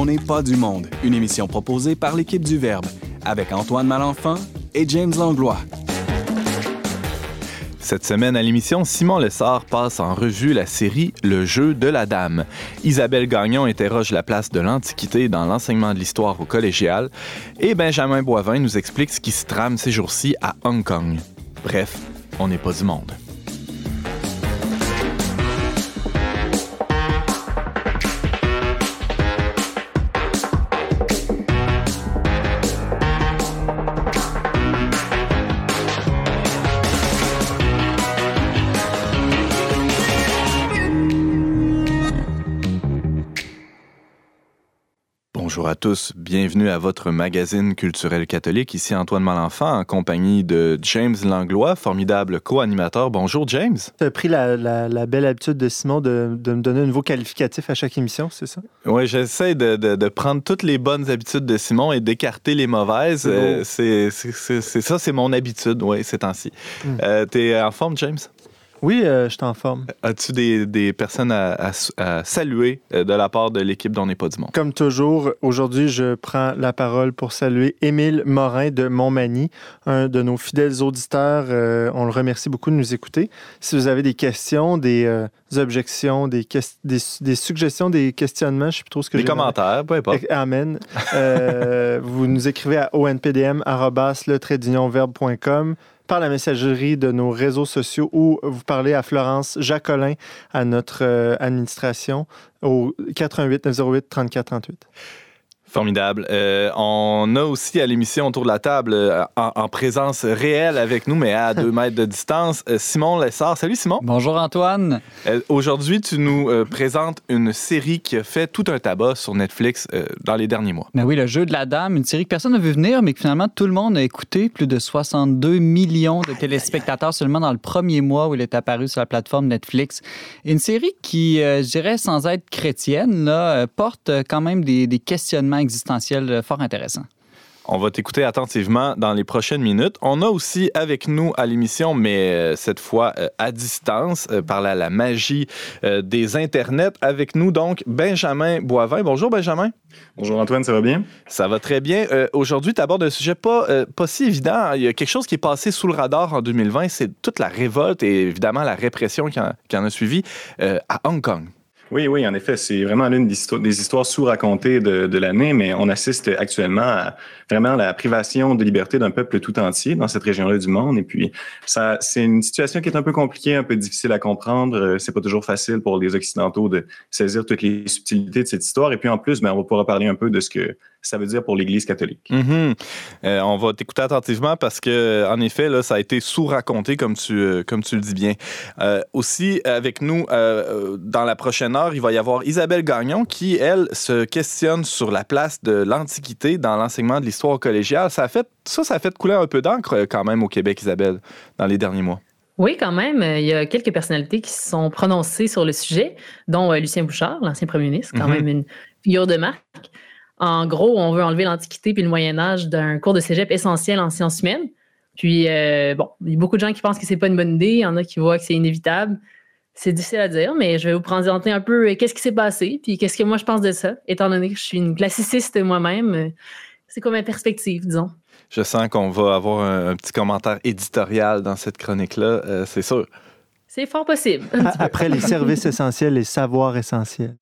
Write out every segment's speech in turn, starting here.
On n'est pas du monde, une émission proposée par l'équipe du Verbe, avec Antoine Malenfant et James Langlois. Cette semaine à l'émission, Simon Lessard passe en revue la série Le jeu de la dame. Isabelle Gagnon interroge la place de l'Antiquité dans l'enseignement de l'histoire au collégial. Et Benjamin Boivin nous explique ce qui se trame ces jours-ci à Hong Kong. Bref, on n'est pas du monde. Bonjour à tous, bienvenue à votre magazine culturel catholique. Ici Antoine Malenfant en compagnie de James Langlois, formidable co-animateur. Bonjour James. Tu as pris la, belle habitude de Simon de, me donner un nouveau qualificatif à chaque émission, c'est ça? Oui, j'essaie de, prendre toutes les bonnes habitudes de Simon et d'écarter les mauvaises. C'est ça, c'est mon habitude, oui, ces temps-ci. Hmm. Euh, tu es en forme, James? Oui, euh, je t'en forme. As-tu des, personnes à, saluer euh, de la part de l'équipe d'On n'est pas du monde? Comme toujours, aujourd'hui, je prends la parole pour saluer Émile Morin de Montmagny, un de nos fidèles auditeurs. Euh, on le remercie beaucoup de nous écouter. Si vous avez des questions, des objections, des, des, suggestions, des questionnements, je ne sais plus trop ce que Des commentaires, peu importe. Amen. vous nous écrivez à onpdm.com par la messagerie de nos réseaux sociaux ou vous parlez à Florence Jacolin, à notre euh, administration, au 88 908 34 38. Formidable. Euh, on a aussi à l'émission autour de la table, euh, en, présence réelle avec nous, mais à deux mètres de distance, euh, Simon Lessard. Salut Simon. Bonjour Antoine. Aujourd'hui, tu nous présentes une série qui a fait tout un tabac sur Netflix dans les derniers mois. Ben oui, Le Jeu de la Dame, une série que personne n'a vu venir, mais que finalement tout le monde a écouté. Plus de 62 millions de téléspectateurs seulement dans le premier mois où il est apparu sur la plateforme Netflix. Une série qui, je dirais, sans être chrétienne, là, porte quand même des, des questionnements existentiel euh, fort intéressant. On va t'écouter attentivement dans les prochaines minutes. On a aussi avec nous à l'émission, mais euh, cette fois euh, à distance, par la, magie des internets, avec nous donc Benjamin Boivin. Bonjour Benjamin. Bonjour Antoine, ça va bien? Ça va très bien. Aujourd'hui, tu abordes un sujet pas, pas si évident. Il y a quelque chose qui est passé sous le radar en 2020, c'est toute la révolte et évidemment la répression qui en a suivi à Hong Kong. Oui, oui, en effet, c'est vraiment l'une des histoires, sous-racontées de, l'année, mais on assiste actuellement à vraiment la privation de liberté d'un peuple tout entier dans cette région-là du monde. Et puis, ça, c'est une situation qui est un peu compliquée, un peu difficile à comprendre. Euh, c'est pas toujours facile pour les Occidentaux de saisir toutes les subtilités de cette histoire. Et puis, en plus, ben, on va pouvoir parler un peu de ce que ça veut dire pour l'Église catholique. Mm-hmm. Euh, on va t'écouter attentivement parce que, en effet, là, ça a été sous-raconté, comme tu, euh, comme tu le dis bien. aussi, avec nous, dans la prochaine il va y avoir Isabelle Gagnon qui, elle, se questionne sur la place de l'Antiquité dans l'enseignement de l'histoire collégiale. Ça, a fait, ça, ça a fait couler un peu d'encre euh, quand même au Québec, Isabelle, dans les derniers mois. Oui, quand même. Il y a quelques personnalités qui se sont prononcées sur le sujet, dont euh, Lucien Bouchard, l'ancien premier ministre, quand mhm. même une figure de marque. En gros, on veut enlever l'Antiquité puis le Moyen Âge d'un cours de cégep essentiel en sciences humaines. Puis, euh, bon, il y a beaucoup de gens qui pensent que c'est pas une bonne idée. Il y en a qui voient que c'est inévitable. C'est difficile à dire, mais je vais vous présenter un peu euh, qu'est-ce qui s'est passé, puis qu'est-ce que moi je pense de ça, étant donné que je suis une classiciste moi-même. C'est comme une perspective, disons? Je sens qu'on va avoir un, petit commentaire éditorial dans cette chronique-là, euh, c'est sûr. C'est fort possible. Après les services essentiels, les savoirs essentiels.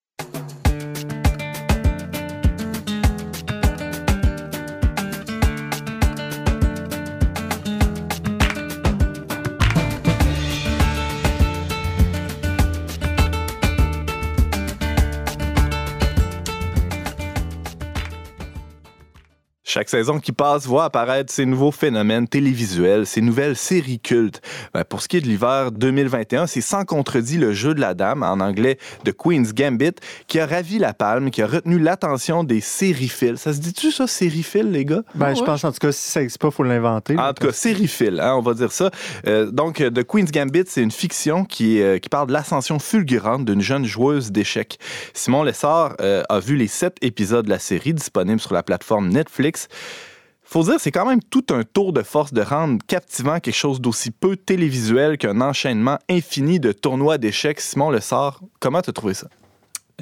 Chaque saison qui passe voit apparaître ces nouveaux phénomènes télévisuels, ces nouvelles séries cultes. Ben, pour ce qui est de l'hiver 2021, c'est sans contredit le jeu de la dame, en anglais de Queen's Gambit, qui a ravi la palme, qui a retenu l'attention des sériphiles. Ça se dit-tu ça, sériphiles, les gars? Ben, je pense en tout cas, si ça n'existe pas, il faut l'inventer. En tout cas, sériphiles, hein, on va dire ça. Euh, donc, The Queen's Gambit, c'est une fiction qui, euh, qui parle de l'ascension fulgurante d'une jeune joueuse d'échecs. Simon Lessard euh, a vu les sept épisodes de la série disponibles sur la plateforme Netflix faut dire, c'est quand même tout un tour de force de rendre captivant quelque chose d'aussi peu télévisuel qu'un enchaînement infini de tournois d'échecs. Simon Le Sort, comment tu as trouvé ça?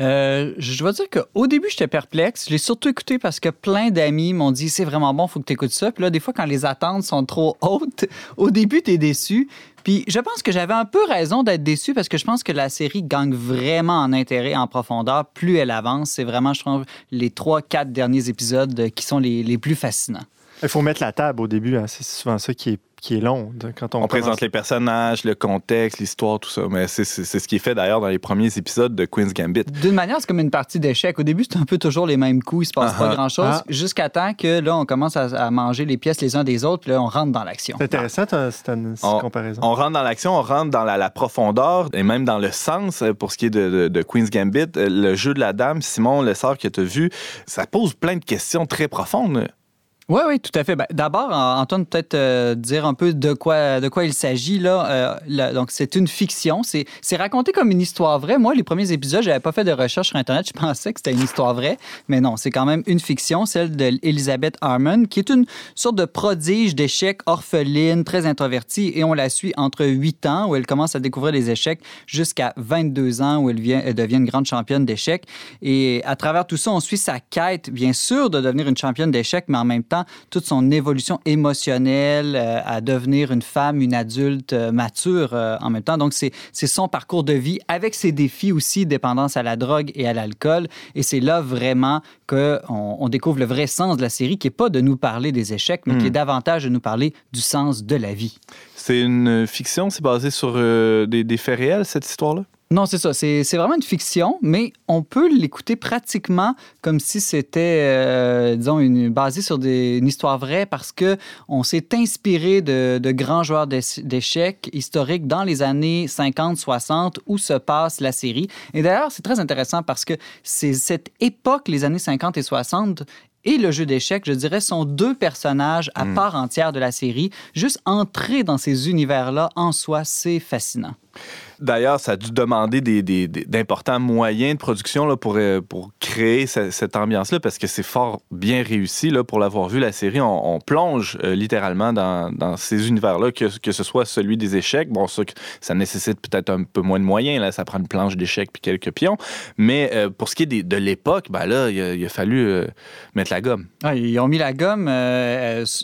Euh, je dois dire qu'au début, j'étais perplexe. Je l'ai surtout écouté parce que plein d'amis m'ont dit c'est vraiment bon, faut que tu écoutes ça. Puis là, des fois, quand les attentes sont trop hautes, au début, tu es déçu. Puis je pense que j'avais un peu raison d'être déçu parce que je pense que la série gagne vraiment en intérêt, en profondeur, plus elle avance. C'est vraiment, je trouve, les trois, quatre derniers épisodes qui sont les, les plus fascinants. Il faut mettre la table au début. Hein. C'est souvent ça qui est qui est long. Quand on, on présente les personnages, le contexte, l'histoire, tout ça. Mais c'est ce qui est fait d'ailleurs dans les premiers épisodes de Queen's Gambit. D'une manière, c'est comme une partie d'échecs. Au début, c'est un peu toujours les mêmes coups, il se passe pas uh-huh. grand-chose, ah. jusqu'à temps que là, on commence à, manger les pièces les uns des autres, puis là, on rentre dans l'action. C'est intéressant, cette, comparaison. On rentre dans l'action, on rentre dans la, profondeur et même dans le sens euh, pour ce qui est de, Queen's Gambit. Euh, le jeu de la dame, Simon Lessard que tu as vu, ça pose plein de questions très profondes. Oui, oui, tout à fait. Ben, D'abord, Antoine, peut-être euh, dire un peu de quoi, de quoi il s'agit. là. Euh, donc, c'est une fiction. C'est raconté comme une histoire vraie. Moi, les premiers épisodes, je n'avais pas fait de recherche sur Internet. Je pensais que c'était une histoire vraie. Mais non, c'est quand même une fiction, celle d'Elizabeth Harmon, qui est une sorte de prodige d'échecs orpheline, très introvertie. Et on la suit entre 8 ans, où elle commence à découvrir les échecs, jusqu'à 22 ans, où elle, elle devient une grande championne d'échecs. Et à travers tout ça, on suit sa quête, bien sûr, de devenir une championne d'échecs, mais en même temps, toute son évolution émotionnelle euh, à devenir une femme, une adulte euh, mature euh, en même temps. Donc, c'est son parcours de vie avec ses défis aussi, dépendance à la drogue et à l'alcool. Et c'est là vraiment qu'on on découvre le vrai sens de la série, qui n'est pas de nous parler des échecs, mais qui est hmm. davantage de nous parler du sens de la vie. C'est une fiction, c'est basé sur des faits réels, cette histoire-là? Non, c'est ça. C'est vraiment une fiction, mais on peut l'écouter pratiquement comme si c'était, euh, disons, une, basé sur des, une histoire vraie parce que on s'est inspiré de, de, grands joueurs d'échecs historiques dans les années 50-60 où se passe la série. Et d'ailleurs, c'est très intéressant parce que c'est cette époque, les années 50 et 60, et le jeu d'échecs, je dirais, sont deux personnages à hmm. part entière de la série. Juste entrer dans ces univers-là, en soi, c'est fascinant. D'ailleurs, ça a dû demander d'importants moyens de production là, pour, euh, créer cette, ambiance-là, parce que c'est fort bien réussi. Là, pour l'avoir vu, la série, on, plonge euh, littéralement dans, ces univers-là, que, ce soit celui des échecs. Bon, ça, ça nécessite peut-être un peu moins de moyens. Là, ça prend une planche d'échecs puis quelques pions. Mais euh, pour ce qui est de l'époque, ben là, il a, fallu mettre la gomme. Ah, ils ont mis la gomme.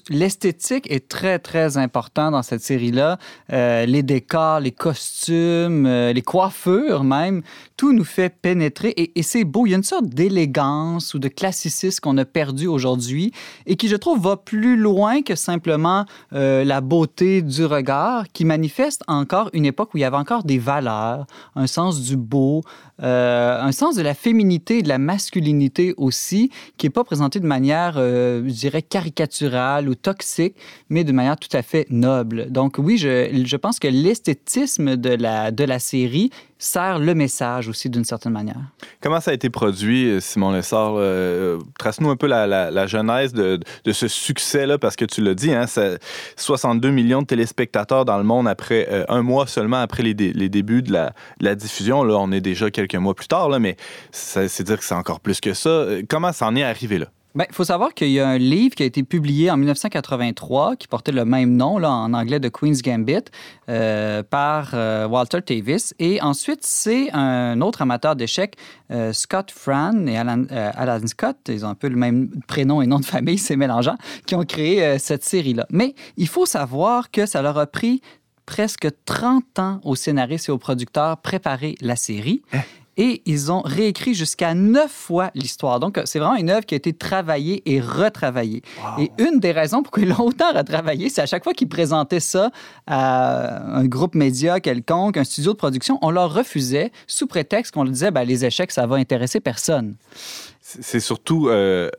L'esthétique est très, très important dans cette série-là. les décors, les costumes, euh, les coiffures même, tout nous fait pénétrer et, c'est beau. Il y a une sorte d'élégance ou de classicisme qu'on a perdu aujourd'hui et qui, je trouve, va plus loin que simplement euh, la beauté du regard, qui manifeste encore une époque où il y avait encore des valeurs, un sens du beau, euh, un sens de la féminité et de la masculinité aussi, qui n'est pas présenté de manière, je dirais, caricaturale ou toxique, mais de manière tout à fait noble. Donc oui, je, je pense que l'esthétisme de la, de la série sert le message aussi d'une certaine manière. Comment ça a été produit, Simon Lessard? Euh, trace-nous un peu la, genèse de, ce succès-là, parce que tu l'as dit, hein, 62 millions de téléspectateurs dans le monde après euh, un mois seulement après les, débuts de la, diffusion. Là, on est déjà quelques mois plus tard, là, mais c'est dire que c'est encore plus que ça. Comment ça en est arrivé là? Il ben, faut savoir qu'il y a un livre qui a été publié en 1983 qui portait le même nom là, en anglais de Queen's Gambit euh, par euh, Walter Davis. Et ensuite, c'est un autre amateur d'échecs, euh, Scott Fran et Alan, Alan, Scott, ils ont un peu le même prénom et nom de famille, c'est mélangeant, qui ont créé cette série-là. Mais il faut savoir que ça leur a pris presque 30 ans aux scénaristes et aux producteurs préparer la série. Et ils ont réécrit jusqu'à neuf fois l'histoire. Donc, c'est vraiment une œuvre qui a été travaillée et retravaillée. Et une des raisons pour qu'ils l'ont autant retravaillée, c'est à chaque fois qu'ils présentaient ça à un groupe média quelconque, un studio de production, on leur refusait sous prétexte qu'on leur disait ben, les échecs, ça va intéresser personne. C'est surtout. Euh,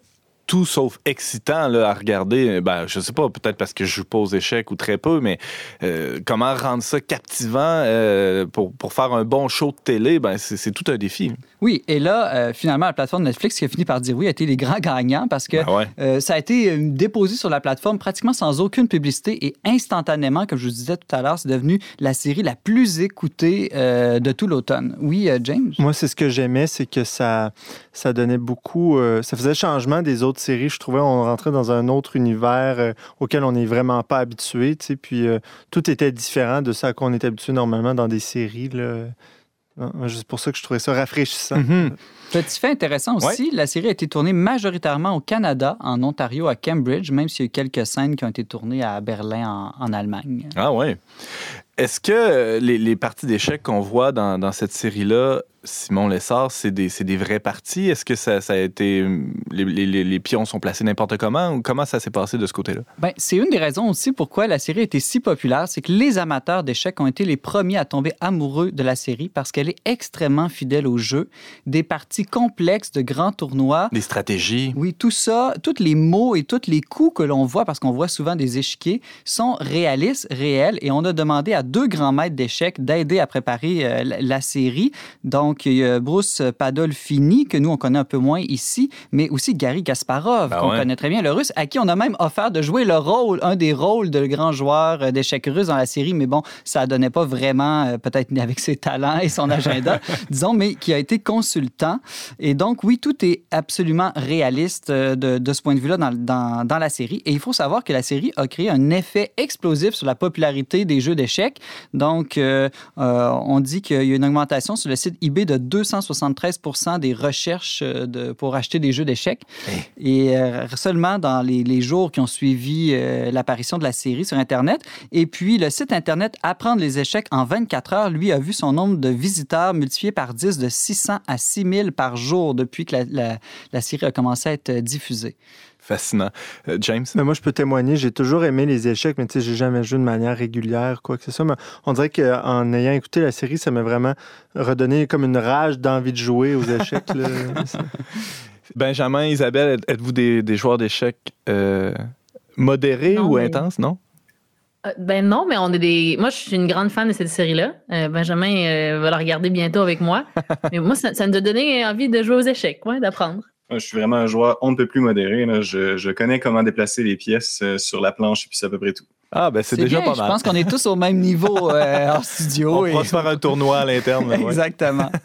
tout sauf excitant là, à regarder. Ben, je sais pas, peut-être parce que je joue pas aux échecs ou très peu, mais euh, comment rendre ça captivant euh, pour, pour, faire un bon show de télé, ben, c'est tout un défi. Oui, et là, euh, finalement, la plateforme Netflix qui a fini par dire oui a été les grands gagnants parce que ben ça a été déposé sur la plateforme pratiquement sans aucune publicité et instantanément, comme je vous disais tout à l'heure, c'est devenu la série la plus écoutée de tout l'automne. Oui, James? Moi, c'est ce que j'aimais, c'est que ça, ça donnait beaucoup, ça faisait changement des autres série, je trouvais on rentrait dans un autre univers euh, auquel on n'est vraiment pas habitué. Puis euh, tout était différent de ça à quoi on est habitué normalement dans des séries. Là. C'est pour ça que je trouvais ça rafraîchissant. Mhm. Petit fait intéressant aussi, la série a été tournée majoritairement au Canada, en Ontario, à Cambridge, même s'il y a eu quelques scènes qui ont été tournées à Berlin, en, en Allemagne. Ah ouais. Est-ce que euh, les, les parties d'échecs qu'on voit dans, dans cette série-là, Simon Lessard, c'est des, c'est des vraies parties? Est-ce que ça, ça a été. Les, les- les pions sont placés n'importe comment ou comment ça s'est passé de ce côté-là? Ben, c'est une des raisons aussi pourquoi la série a été si populaire, c'est que les amateurs d'échecs ont été les premiers à tomber amoureux de la série parce qu'elle est extrêmement fidèle au jeu, des parties complexes de grands tournois. Des stratégies? Oui, tout ça, tous les mots et tous les coups que l'on voit, parce qu'on voit souvent des échiquiers, sont réalistes, réels, et on a demandé à deux grands maîtres d'échecs d'aider à préparer euh, la, la série. Donc, il y a Bruce Padolfini, que nous, on connaît un peu moins ici, mais aussi Gary Kasparov, Ben qu'on ouais. connaît très bien, le russe, à qui on a même offert de jouer le rôle, un des rôles de grand joueur euh, d'échecs russe dans la série, mais bon, ça donnait pas vraiment, euh, peut-être avec ses talents et son agenda, disons, mais qui a été consultant. Et donc, oui, tout est absolument réaliste euh, de, de ce point de vue-là dans, dans, dans la série. Et il faut savoir que la série a créé un effet explosif sur la popularité des jeux d'échecs. Donc, euh, euh, on dit qu'il y a une augmentation sur le site eBay de 273 des recherches euh, de, pour acheter des jeux d'échecs. Et euh, seulement dans les, les jours qui ont suivi euh, l'apparition de la série sur Internet. Et puis, le site Internet Apprendre les échecs en 24 heures, lui, a vu son nombre de visiteurs multiplié par 10 de 600 à 6000 par jour depuis que la, la- la série a commencé à être diffusée. Fascinant. Euh, James? Mais moi, je peux témoigner, j'ai toujours aimé les échecs, mais tu sais, j'ai jamais joué de manière régulière, quoi que ce soit. Mais on dirait qu'en ayant écouté la série, ça m'a vraiment redonné comme une rage d'envie de jouer aux échecs. là. Benjamin, Isabelle, êtes- êtes-vous des, des joueurs d'échecs euh, modérés Non, ou mais- intenses, non? Euh, Ben non, mais on est des. Moi, je suis une grande fan de cette série-là. Euh, Benjamin euh, va la regarder bientôt avec moi. mais moi, ça, ça nous a donné envie de jouer aux échecs, ouais, d'apprendre. Moi, Je suis vraiment un joueur on ne peut plus modéré. là. Je, je connais comment déplacer les pièces euh, sur la planche et puis c'est à peu près tout. Ah, ben c'est déjà bien, pas mal. Je pense qu'on est tous au même niveau euh, en studio. On et- pourra se faire un tournoi à l'interne. ouais. Exactement.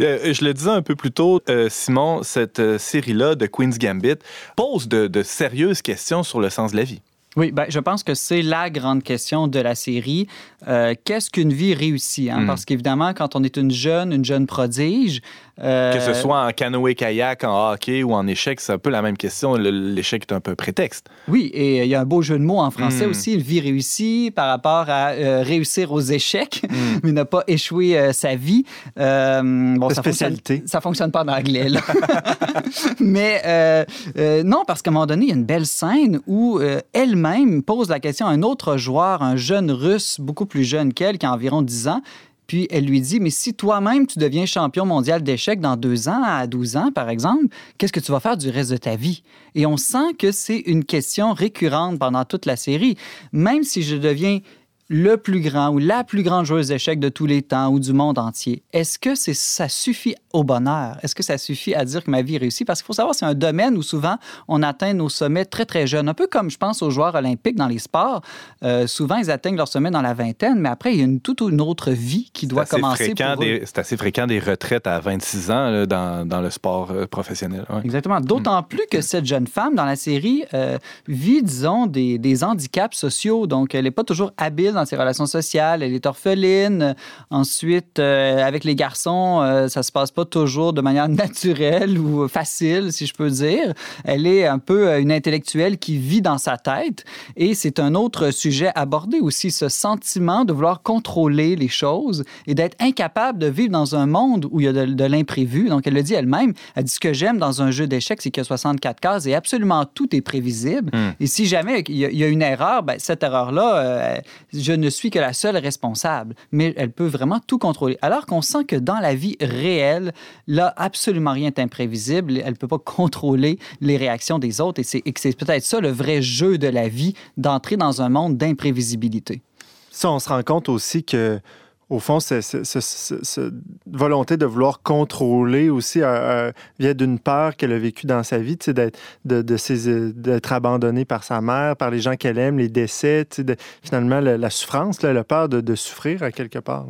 Euh, je le disais un peu plus tôt, Simon, cette série-là de Queen's Gambit pose de, de sérieuses questions sur le sens de la vie. Oui, ben, je pense que c'est la grande question de la série. Euh, Qu'est-ce qu'une vie réussie? hein? Mm. Parce qu'évidemment, quand on est une jeune, une jeune prodige... euh, Que ce soit en canoë-kayak, en hockey ou en échec, c'est un peu la même question. L'échec est un peu prétexte. Oui, et il y a un beau jeu de mots en français Mm. aussi, une vie réussie par rapport à euh, réussir aux échecs, Mm. mais ne pas échouer euh, sa vie. Euh, bon, ça fonctionne, spécialité. ça fonctionne pas en anglais, là. mais euh, euh, non, parce qu'à un moment donné, il y a une belle scène où euh, pose la question à un autre joueur, un jeune russe, beaucoup plus jeune qu'elle, qui a environ 10 ans. Puis elle lui dit, mais si toi-même tu deviens champion mondial d'échecs dans deux ans, à 12 ans par exemple, qu'est-ce que tu vas faire du reste de ta vie? Et on sent que c'est une question récurrente pendant toute la série. Même si je deviens le plus grand ou la plus grande joueuse d'échecs de tous les temps ou du monde entier, est-ce que c'est, ça suffit au bonheur? Est-ce que ça suffit à dire que ma vie est réussie? Parce qu'il faut savoir, c'est un domaine où souvent on atteint nos sommets très, très jeunes. Un peu comme je pense aux joueurs olympiques dans les sports. Euh, souvent, ils atteignent leur sommet dans la vingtaine, mais après, il y a une, toute une autre vie qui doit commencer. pour eux. C'est assez fréquent des retraites à 26 ans là, dans, dans le sport euh, professionnel. ouais. Exactement. D'autant plus que cette jeune femme dans la série euh, vit, disons, des, des handicaps sociaux. Donc, elle n'est pas toujours habile dans ses relations sociales. Elle est orpheline. Ensuite, euh, avec les garçons, euh, ça se passe pas toujours de manière naturelle ou facile, si je peux dire. Elle est un peu euh, une intellectuelle qui vit dans sa tête. Et c'est un autre sujet abordé aussi, ce sentiment de vouloir contrôler les choses et d'être incapable de vivre dans un monde où il y a de, de l'imprévu. Donc, elle le dit elle-même. Elle dit ce que j'aime dans un jeu d'échecs, c'est qu'il y a 64 cases et absolument tout est prévisible. Hmm. Et si jamais il y a, il y a une erreur, ben, cette erreur-là, euh, je ne suis que la seule responsable. Mais elle peut vraiment tout contrôler. Alors qu'on sent que dans la vie réelle, là, absolument rien n'est imprévisible. Elle ne peut pas contrôler les réactions des autres. Et c'est peut-être ça le vrai jeu de la vie, d'entrer dans un monde d'imprévisibilité. Ça, on se rend compte aussi que, au fond, cette volonté de vouloir contrôler aussi euh, euh, vient d'une peur qu'elle a vécue dans sa vie, d'être de, euh, abandonnée par sa mère, par les gens qu'elle aime, les décès, finalement, la, souffrance, la peur de, souffrir à quelque part.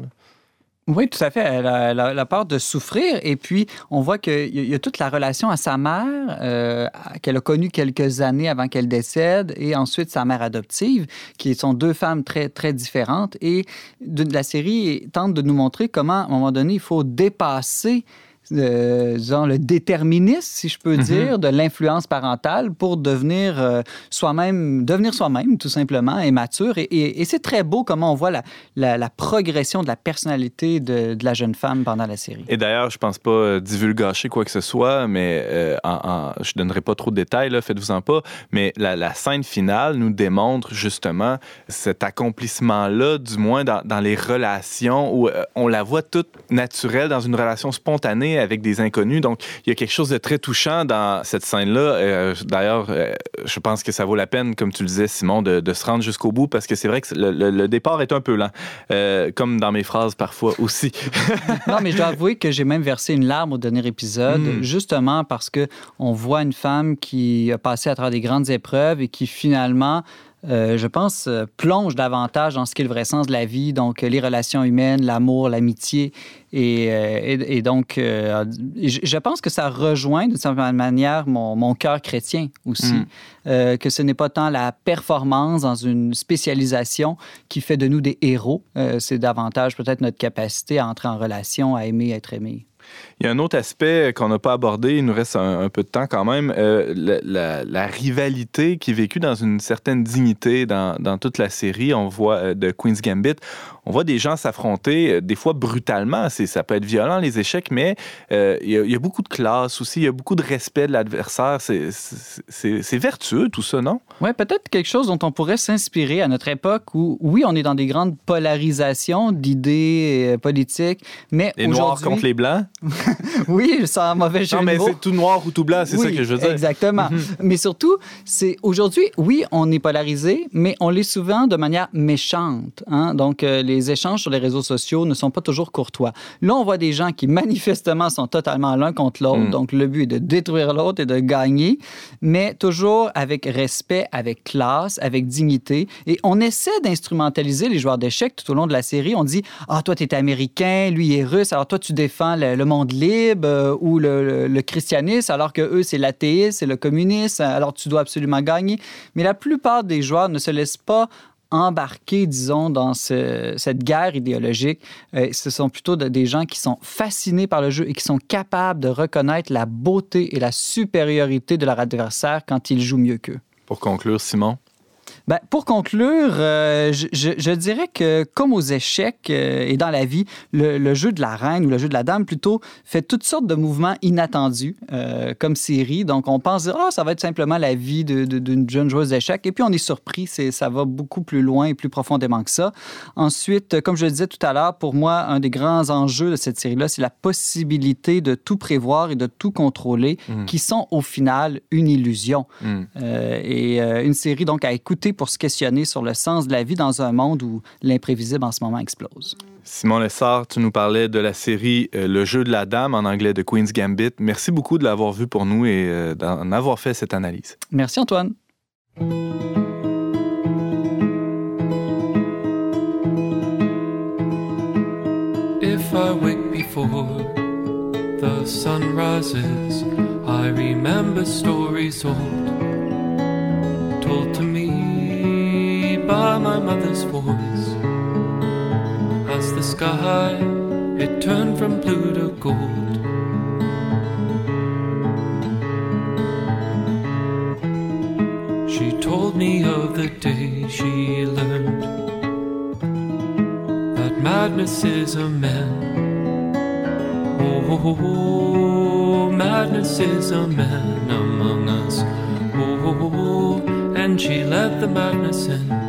Oui, tout à fait. Elle a, la peur de souffrir. Et puis, on voit qu'il y, a toute la relation à sa mère, euh, qu'elle a connue quelques années avant qu'elle décède, et ensuite sa mère adoptive, qui sont deux femmes très, très différentes. Et la série tente de nous montrer comment, à un moment donné, il faut dépasser euh, genre le déterminisme, si je peux mhm. dire, de l'influence parentale pour devenir euh, soi-même, devenir soi-même, tout simplement, et mature. Et, c'est très beau comment on voit la, la, progression de la personnalité de, de, la jeune femme pendant la série. Et d'ailleurs, je pense pas euh, divulgacher quoi que ce soit, mais euh, en, je donnerai pas trop de détails, faites-vous-en pas, mais la, la, scène finale nous démontre justement cet accomplissement-là, du moins dans, dans les relations, où on la voit toute naturelle dans une relation spontanée avec des inconnus. Donc, il y a quelque chose de très touchant dans cette scène-là. Euh, d'ailleurs, euh, je pense que ça vaut la peine, comme tu le disais, Simon, de, se rendre jusqu'au bout parce que c'est vrai que le, départ est un peu lent, euh, comme dans mes phrases parfois aussi. non, mais je dois avouer que j'ai même versé une larme au dernier épisode, hmm. justement parce que on voit une femme qui a passé à travers des grandes épreuves et qui finalement euh, je pense, euh, plonge davantage dans ce qu'est le vrai sens de la vie, donc euh, les relations humaines, l'amour, l'amitié. Et, donc, je pense que ça rejoint d'une certaine manière mon, cœur chrétien aussi, mm. que ce n'est pas tant la performance dans une spécialisation qui fait de nous des héros, c'est davantage peut-être notre capacité à entrer en relation, à aimer, à être aimé. Il y a un autre aspect qu'on n'a pas abordé, il nous reste un, peu de temps quand même, euh, la, rivalité qui est vécue dans une certaine dignité dans, toute la série. On voit euh, de Queen's Gambit, on voit des gens s'affronter, euh, des fois brutalement. Ça peut être violent, les échecs, mais il, y a, beaucoup de classe aussi, il y a beaucoup de respect de l'adversaire. C'est vertueux tout ça, non? Oui, peut-être quelque chose dont on pourrait s'inspirer à notre époque où, oui, on est dans des grandes polarisations d'idées politiques, mais. Les noirs contre les blancs? oui, sans mauvais jeu Non, mais c'est tout noir ou tout blanc, c'est ça que je veux dire. Exactement. Mhm. Mais surtout, c'est aujourd'hui, oui, on est polarisé, mais on l'est souvent de manière méchante. Hein? Donc, euh, les échanges sur les réseaux sociaux ne sont pas toujours courtois. Là, on voit des gens qui manifestement sont totalement l'un contre l'autre. Mhm. Donc, le but est de détruire l'autre et de gagner, mais toujours avec respect, avec classe, avec dignité. Et on essaie d'instrumentaliser les joueurs d'échecs tout au long de la série. On dit, ah, toi, tu es américain, lui est russe, alors toi, tu défends le, le monde libre euh, ou le, christianisme, alors que eux, c'est l'athéisme, c'est le communisme, alors tu dois absolument gagner. Mais la plupart des joueurs ne se laissent pas embarquer, disons, dans cette guerre idéologique. Euh, ce sont plutôt des gens qui sont fascinés par le jeu et qui sont capables de reconnaître la beauté et la supériorité de leur adversaire quand ils jouent mieux qu'eux. Pour conclure, Simon, ben, pour conclure, euh, je, dirais que comme aux échecs euh, et dans la vie, le, jeu de la reine ou le jeu de la dame plutôt fait toutes sortes de mouvements inattendus euh, comme série. Donc on pense oh, ça va être simplement la vie d'une jeune joueuse d'échecs et puis on est surpris, ça va beaucoup plus loin et plus profondément que ça. Ensuite, comme je le disais tout à l'heure, pour moi, un des grands enjeux de cette série-là, c'est la possibilité de tout prévoir et de tout contrôler, mm. qui sont au final une illusion. Mm. et une série donc à écouter pour se questionner sur le sens de la vie dans un monde où l'imprévisible en ce moment explose. Simon Lessard, tu nous parlais de la série euh, Le jeu de la dame en anglais de Queen's Gambit. Merci beaucoup de l'avoir vu pour nous et euh, d'en avoir fait cette analyse. Merci Antoine. If I wake before the sun rises, I remember stories old told to me by my mother's voice as the sky it turned from blue to gold. She told me of the day she learned that madness is a man. Oh, madness is a man among us. Oh, and she let the madness in.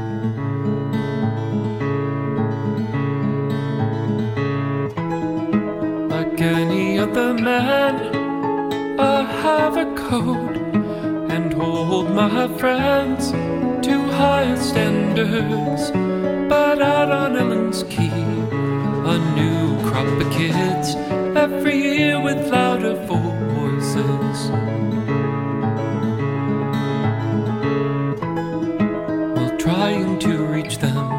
The man. I have a code and hold my friends to higher standards. But out on Ellen's Key, a new crop of kids every year with louder voices. Well, trying to reach them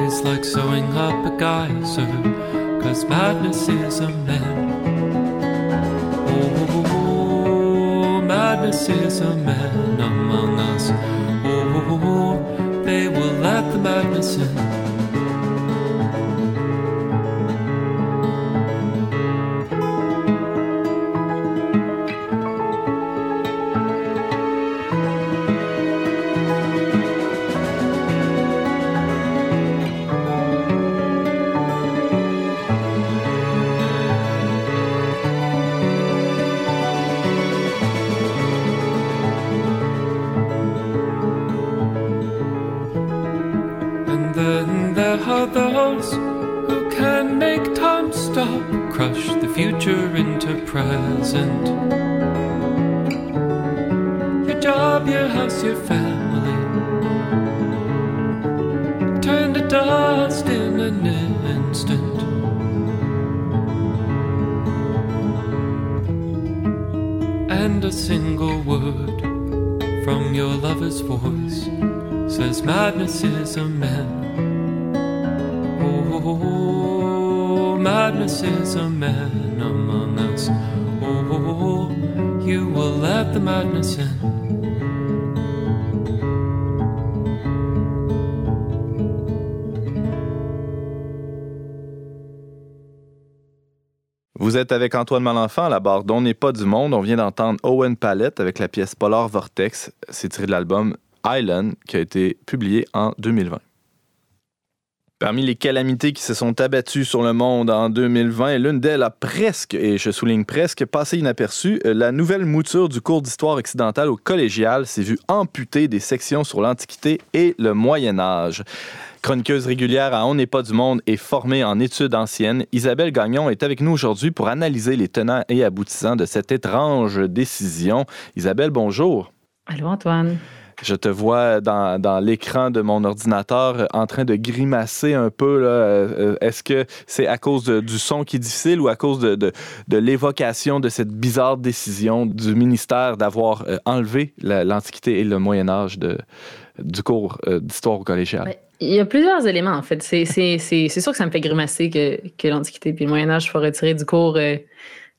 is like sewing up a geyser Cause madness is a man. Oh, madness is a man man. Vous êtes avec Antoine Malenfant à la barre d'On n'est pas du monde. On vient d'entendre Owen Palette avec la pièce Polar Vortex. C'est tiré de l'album Island qui a été publié en 2020. Parmi les calamités qui se sont abattues sur le monde en 2020, l'une d'elles a presque, et je souligne presque, passé inaperçue. La nouvelle mouture du cours d'histoire occidentale au collégial s'est vue amputer des sections sur l'Antiquité et le Moyen Âge. Chroniqueuse régulière à On n'est pas du monde et formée en études anciennes, Isabelle Gagnon est avec nous aujourd'hui pour analyser les tenants et aboutissants de cette étrange décision. Isabelle, bonjour. Allô, Antoine. Je te vois dans, l'écran de mon ordinateur en train de grimacer un peu. Euh, est-ce que c'est à cause du son qui est difficile ou à cause de, l'évocation de cette bizarre décision du ministère d'avoir euh, enlevé l'Antiquité et le Moyen Âge du cours euh, d'histoire au collégial? Ben, il y a plusieurs éléments, en fait. C'est sûr que ça me fait grimacer que, l'Antiquité et le Moyen Âge soient retirés du cours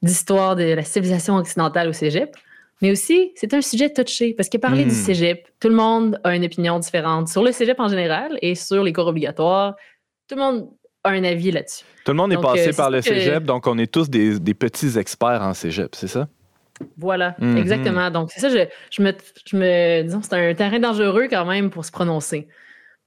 d'histoire de la civilisation occidentale au cégep. Mais aussi, c'est un sujet touché parce que parler du hmm. cégep, tout le monde a une opinion différente sur le cégep en général et sur les cours obligatoires. Tout le monde a un avis là-dessus. Tout le monde est passé euh, par le cégep, donc on est tous des, petits experts en cégep, c'est ça? Voilà, hmm, exactement. Hmm. Donc, c'est ça, je, je, me, je me disons, c'est un terrain dangereux quand même pour se prononcer.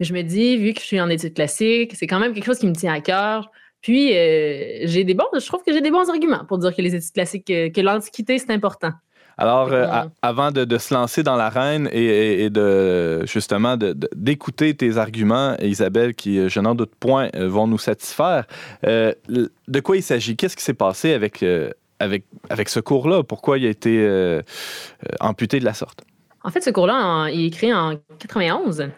Mais je me dis, vu que je suis en études classiques, c'est quand même quelque chose qui me tient à cœur. Puis, euh, j'ai des bons, je trouve que j'ai des bons arguments pour dire que les études classiques, que l'Antiquité, c'est important. Alors, euh, avant de, se lancer dans l'arène et, et, de justement d'écouter tes arguments, Isabelle, qui, euh, je n'en doute point, euh, vont nous satisfaire, de quoi il s'agit? Qu'est-ce qui s'est passé avec, avec, avec ce cours-là? Pourquoi il a été amputé de la sorte? En fait, ce cours-là, il est créé en 91.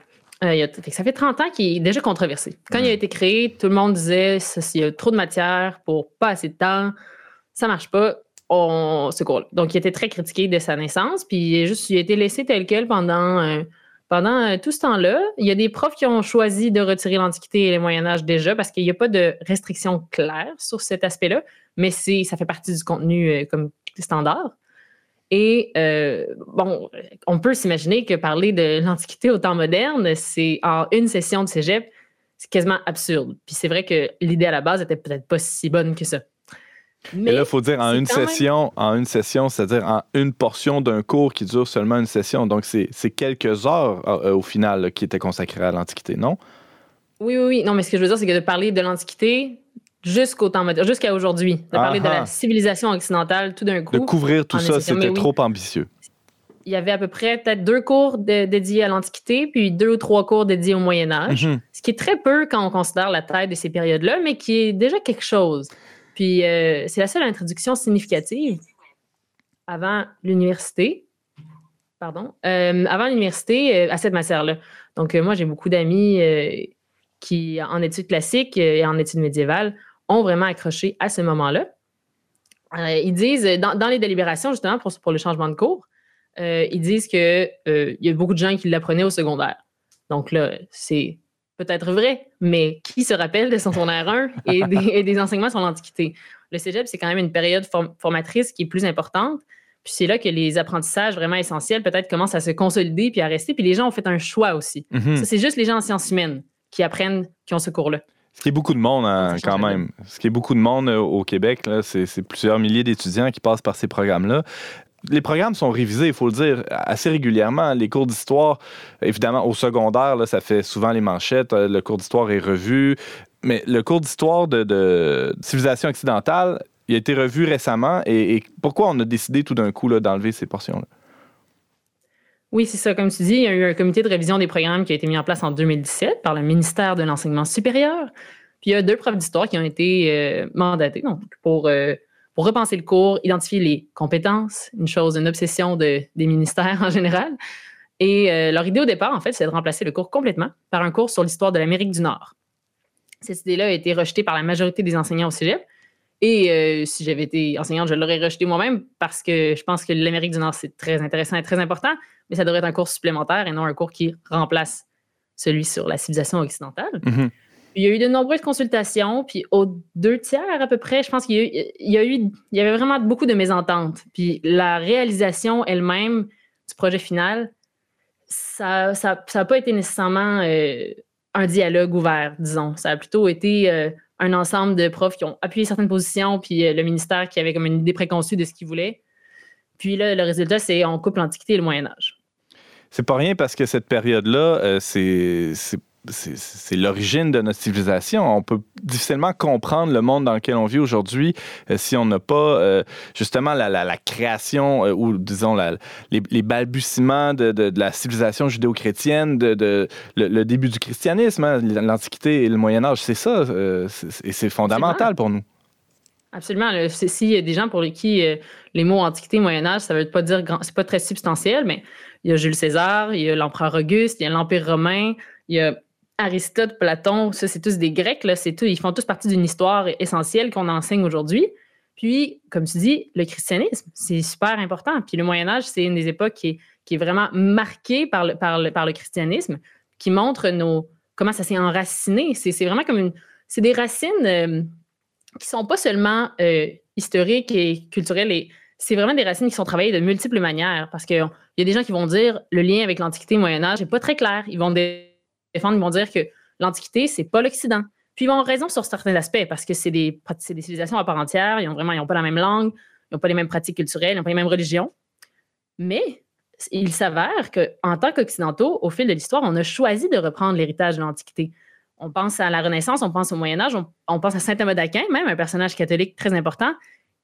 ça fait 30 ans qu'il est déjà controversé. Quand il a hmm. été créé, tout le monde disait il y a trop de matière pour pas assez de temps, ça marche pas Donc, il était très critiqué de sa naissance, puis il a, juste, il a été laissé tel quel pendant, euh, pendant euh, tout ce temps-là. Il y a des profs qui ont choisi de retirer l'Antiquité et le Moyen Âge déjà parce qu'il n'y a pas de restriction claire sur cet aspect-là, mais ça fait partie du contenu euh, comme standard. Et bon, on peut s'imaginer que parler de l'Antiquité au temps moderne, c'est en une session de cégep, c'est quasiment absurde. Puis c'est vrai que l'idée à la base était peut-être pas si bonne que ça. Mais Et là, il faut dire en une session, en une session, c'est-à-dire en une portion d'un cours qui dure seulement une session. Donc, c'est quelques heures euh, au final qui étaient consacrées à l'Antiquité, non? Oui, oui, oui. Non, mais ce que je veux dire, c'est que de parler de l'Antiquité jusqu'au temps moderne, jusqu'à aujourd'hui, de parler de la civilisation occidentale tout d'un coup. De couvrir tout ça, c'était trop ambitieux. Il y avait à peu près peut-être deux cours dédiés à l'Antiquité, puis deux ou trois cours dédiés au Moyen Âge, mhm. ce qui est très peu quand on considère la taille de ces périodes-là, mais qui est déjà quelque chose. Puis euh, c'est la seule introduction significative avant l'université. Pardon. Euh, avant l'université, euh, à cette matière-là. Donc, moi, j'ai beaucoup d'amis qui, en études classiques et en études médiévales, ont vraiment accroché à ce moment-là. ils disent, dans, les délibérations, justement, pour, le changement de cours, ils disent qu'il il y a beaucoup de gens qui l'apprenaient au secondaire. Donc là, c'est peut-être vrai, mais qui se rappelle de son secondaire 1 et des, et des enseignements sur l'Antiquité? Le cégep, c'est quand même une période form- formatrice qui est plus importante. Puis c'est là que les apprentissages vraiment essentiels peut-être commencent à se consolider puis à rester. Puis les gens ont fait un choix aussi. Mhm. Ça, c'est juste les gens en sciences humaines qui apprennent, qui ont ce cours-là. Ce qui est beaucoup de monde hein, quand même. Ce qui est beaucoup de monde euh, au Québec, c'est plusieurs milliers d'étudiants qui passent par ces programmes-là. Les programmes sont révisés, il faut le dire, assez régulièrement. Les cours d'histoire, évidemment, au secondaire, ça fait souvent les manchettes. euh, Le cours d'histoire est revu. Mais le cours d'histoire de, civilisation occidentale, il a été revu récemment. Et, pourquoi on a décidé tout d'un coup d'enlever ces portions-là? Oui, c'est ça. Comme tu dis, il y a eu un comité de révision des programmes qui a été mis en place en 2017 par le ministère de l'Enseignement supérieur. Puis il y a deux profs d'histoire qui ont été euh, mandatés donc, pour, euh, repenser le cours, identifier les compétences, une chose, une obsession de, des ministères en général. Et euh, leur idée au départ, en fait, c'est de remplacer le cours complètement par un cours sur l'histoire de l'Amérique du Nord. Cette idée-là a été rejetée par la majorité des enseignants au cégep. Et euh, si j'avais été enseignante, je l'aurais rejeté moi-même parce que je pense que l'Amérique du Nord, c'est très intéressant et très important, mais ça devrait être un cours supplémentaire et non un cours qui remplace celui sur la civilisation occidentale. Mhm. Il y a eu de nombreuses consultations, puis aux deux tiers à peu près, je pense qu'il y a eu, il y, avait vraiment beaucoup de mésententes. Puis la réalisation elle-même du projet final, ça n'a ça, ça pas été nécessairement euh, un dialogue ouvert, disons. Ça a plutôt été euh, un ensemble de profs qui ont appuyé certaines positions, puis euh, le ministère qui avait comme une idée préconçue de ce qu'il voulait. Puis là, le résultat, c'est on coupe l'Antiquité et le Moyen Âge. C'est pas rien parce que cette période-là, euh, c'est- c'est l'origine de notre civilisation. On peut difficilement comprendre le monde dans lequel on vit aujourd'hui euh, si on n'a pas euh, justement la, la- création euh, ou disons les, balbutiements de, de- la civilisation judéo-chrétienne, de, le, début du christianisme, hein, l'Antiquité et le Moyen Âge. C'est ça, et c'est fondamental pour nous. Absolument. S'il y a des gens pour qui les mots Antiquité, Moyen Âge, ça veut pas dire grand, c'est pas très substantiel, mais il y a Jules César, il y a l'empereur Auguste, il y a l'Empire romain, il y a Aristote, Platon, ça c'est tous des Grecs, là, c'est tout, ils font tous partie d'une histoire essentielle qu'on enseigne aujourd'hui. Puis, comme tu dis, le christianisme, c'est super important. Puis le Moyen Âge, c'est une des époques qui est, qui est vraiment marquée par le, par, le, par le christianisme, qui montre nos, comment ça s'est enraciné. C'est c'est vraiment comme une... C'est des racines euh, qui sont pas seulement euh, historiques et culturelles, et c'est vraiment des racines qui sont travaillées de multiples manières, parce qu'il y a des gens qui vont dire le lien avec l'Antiquité et le Moyen Âge n'est pas très clair. Ils vont dé- défendre, ils vont dire que l'Antiquité, c'est pas l'Occident. Puis ils vont avoir raison sur certains aspects, parce que c'est des, des civilisations à part entière, ils ont vraiment ils ont pas la même langue, ils n'ont pas les mêmes pratiques culturelles, ils n'ont pas les mêmes religions. Mais il s'avère qu'en tant qu'Occidentaux, au fil de l'histoire, on a choisi de reprendre l'héritage de l'Antiquité. On pense à la Renaissance, on pense au Moyen Âge, on, pense à Saint Thomas d'Aquin, même un personnage catholique très important.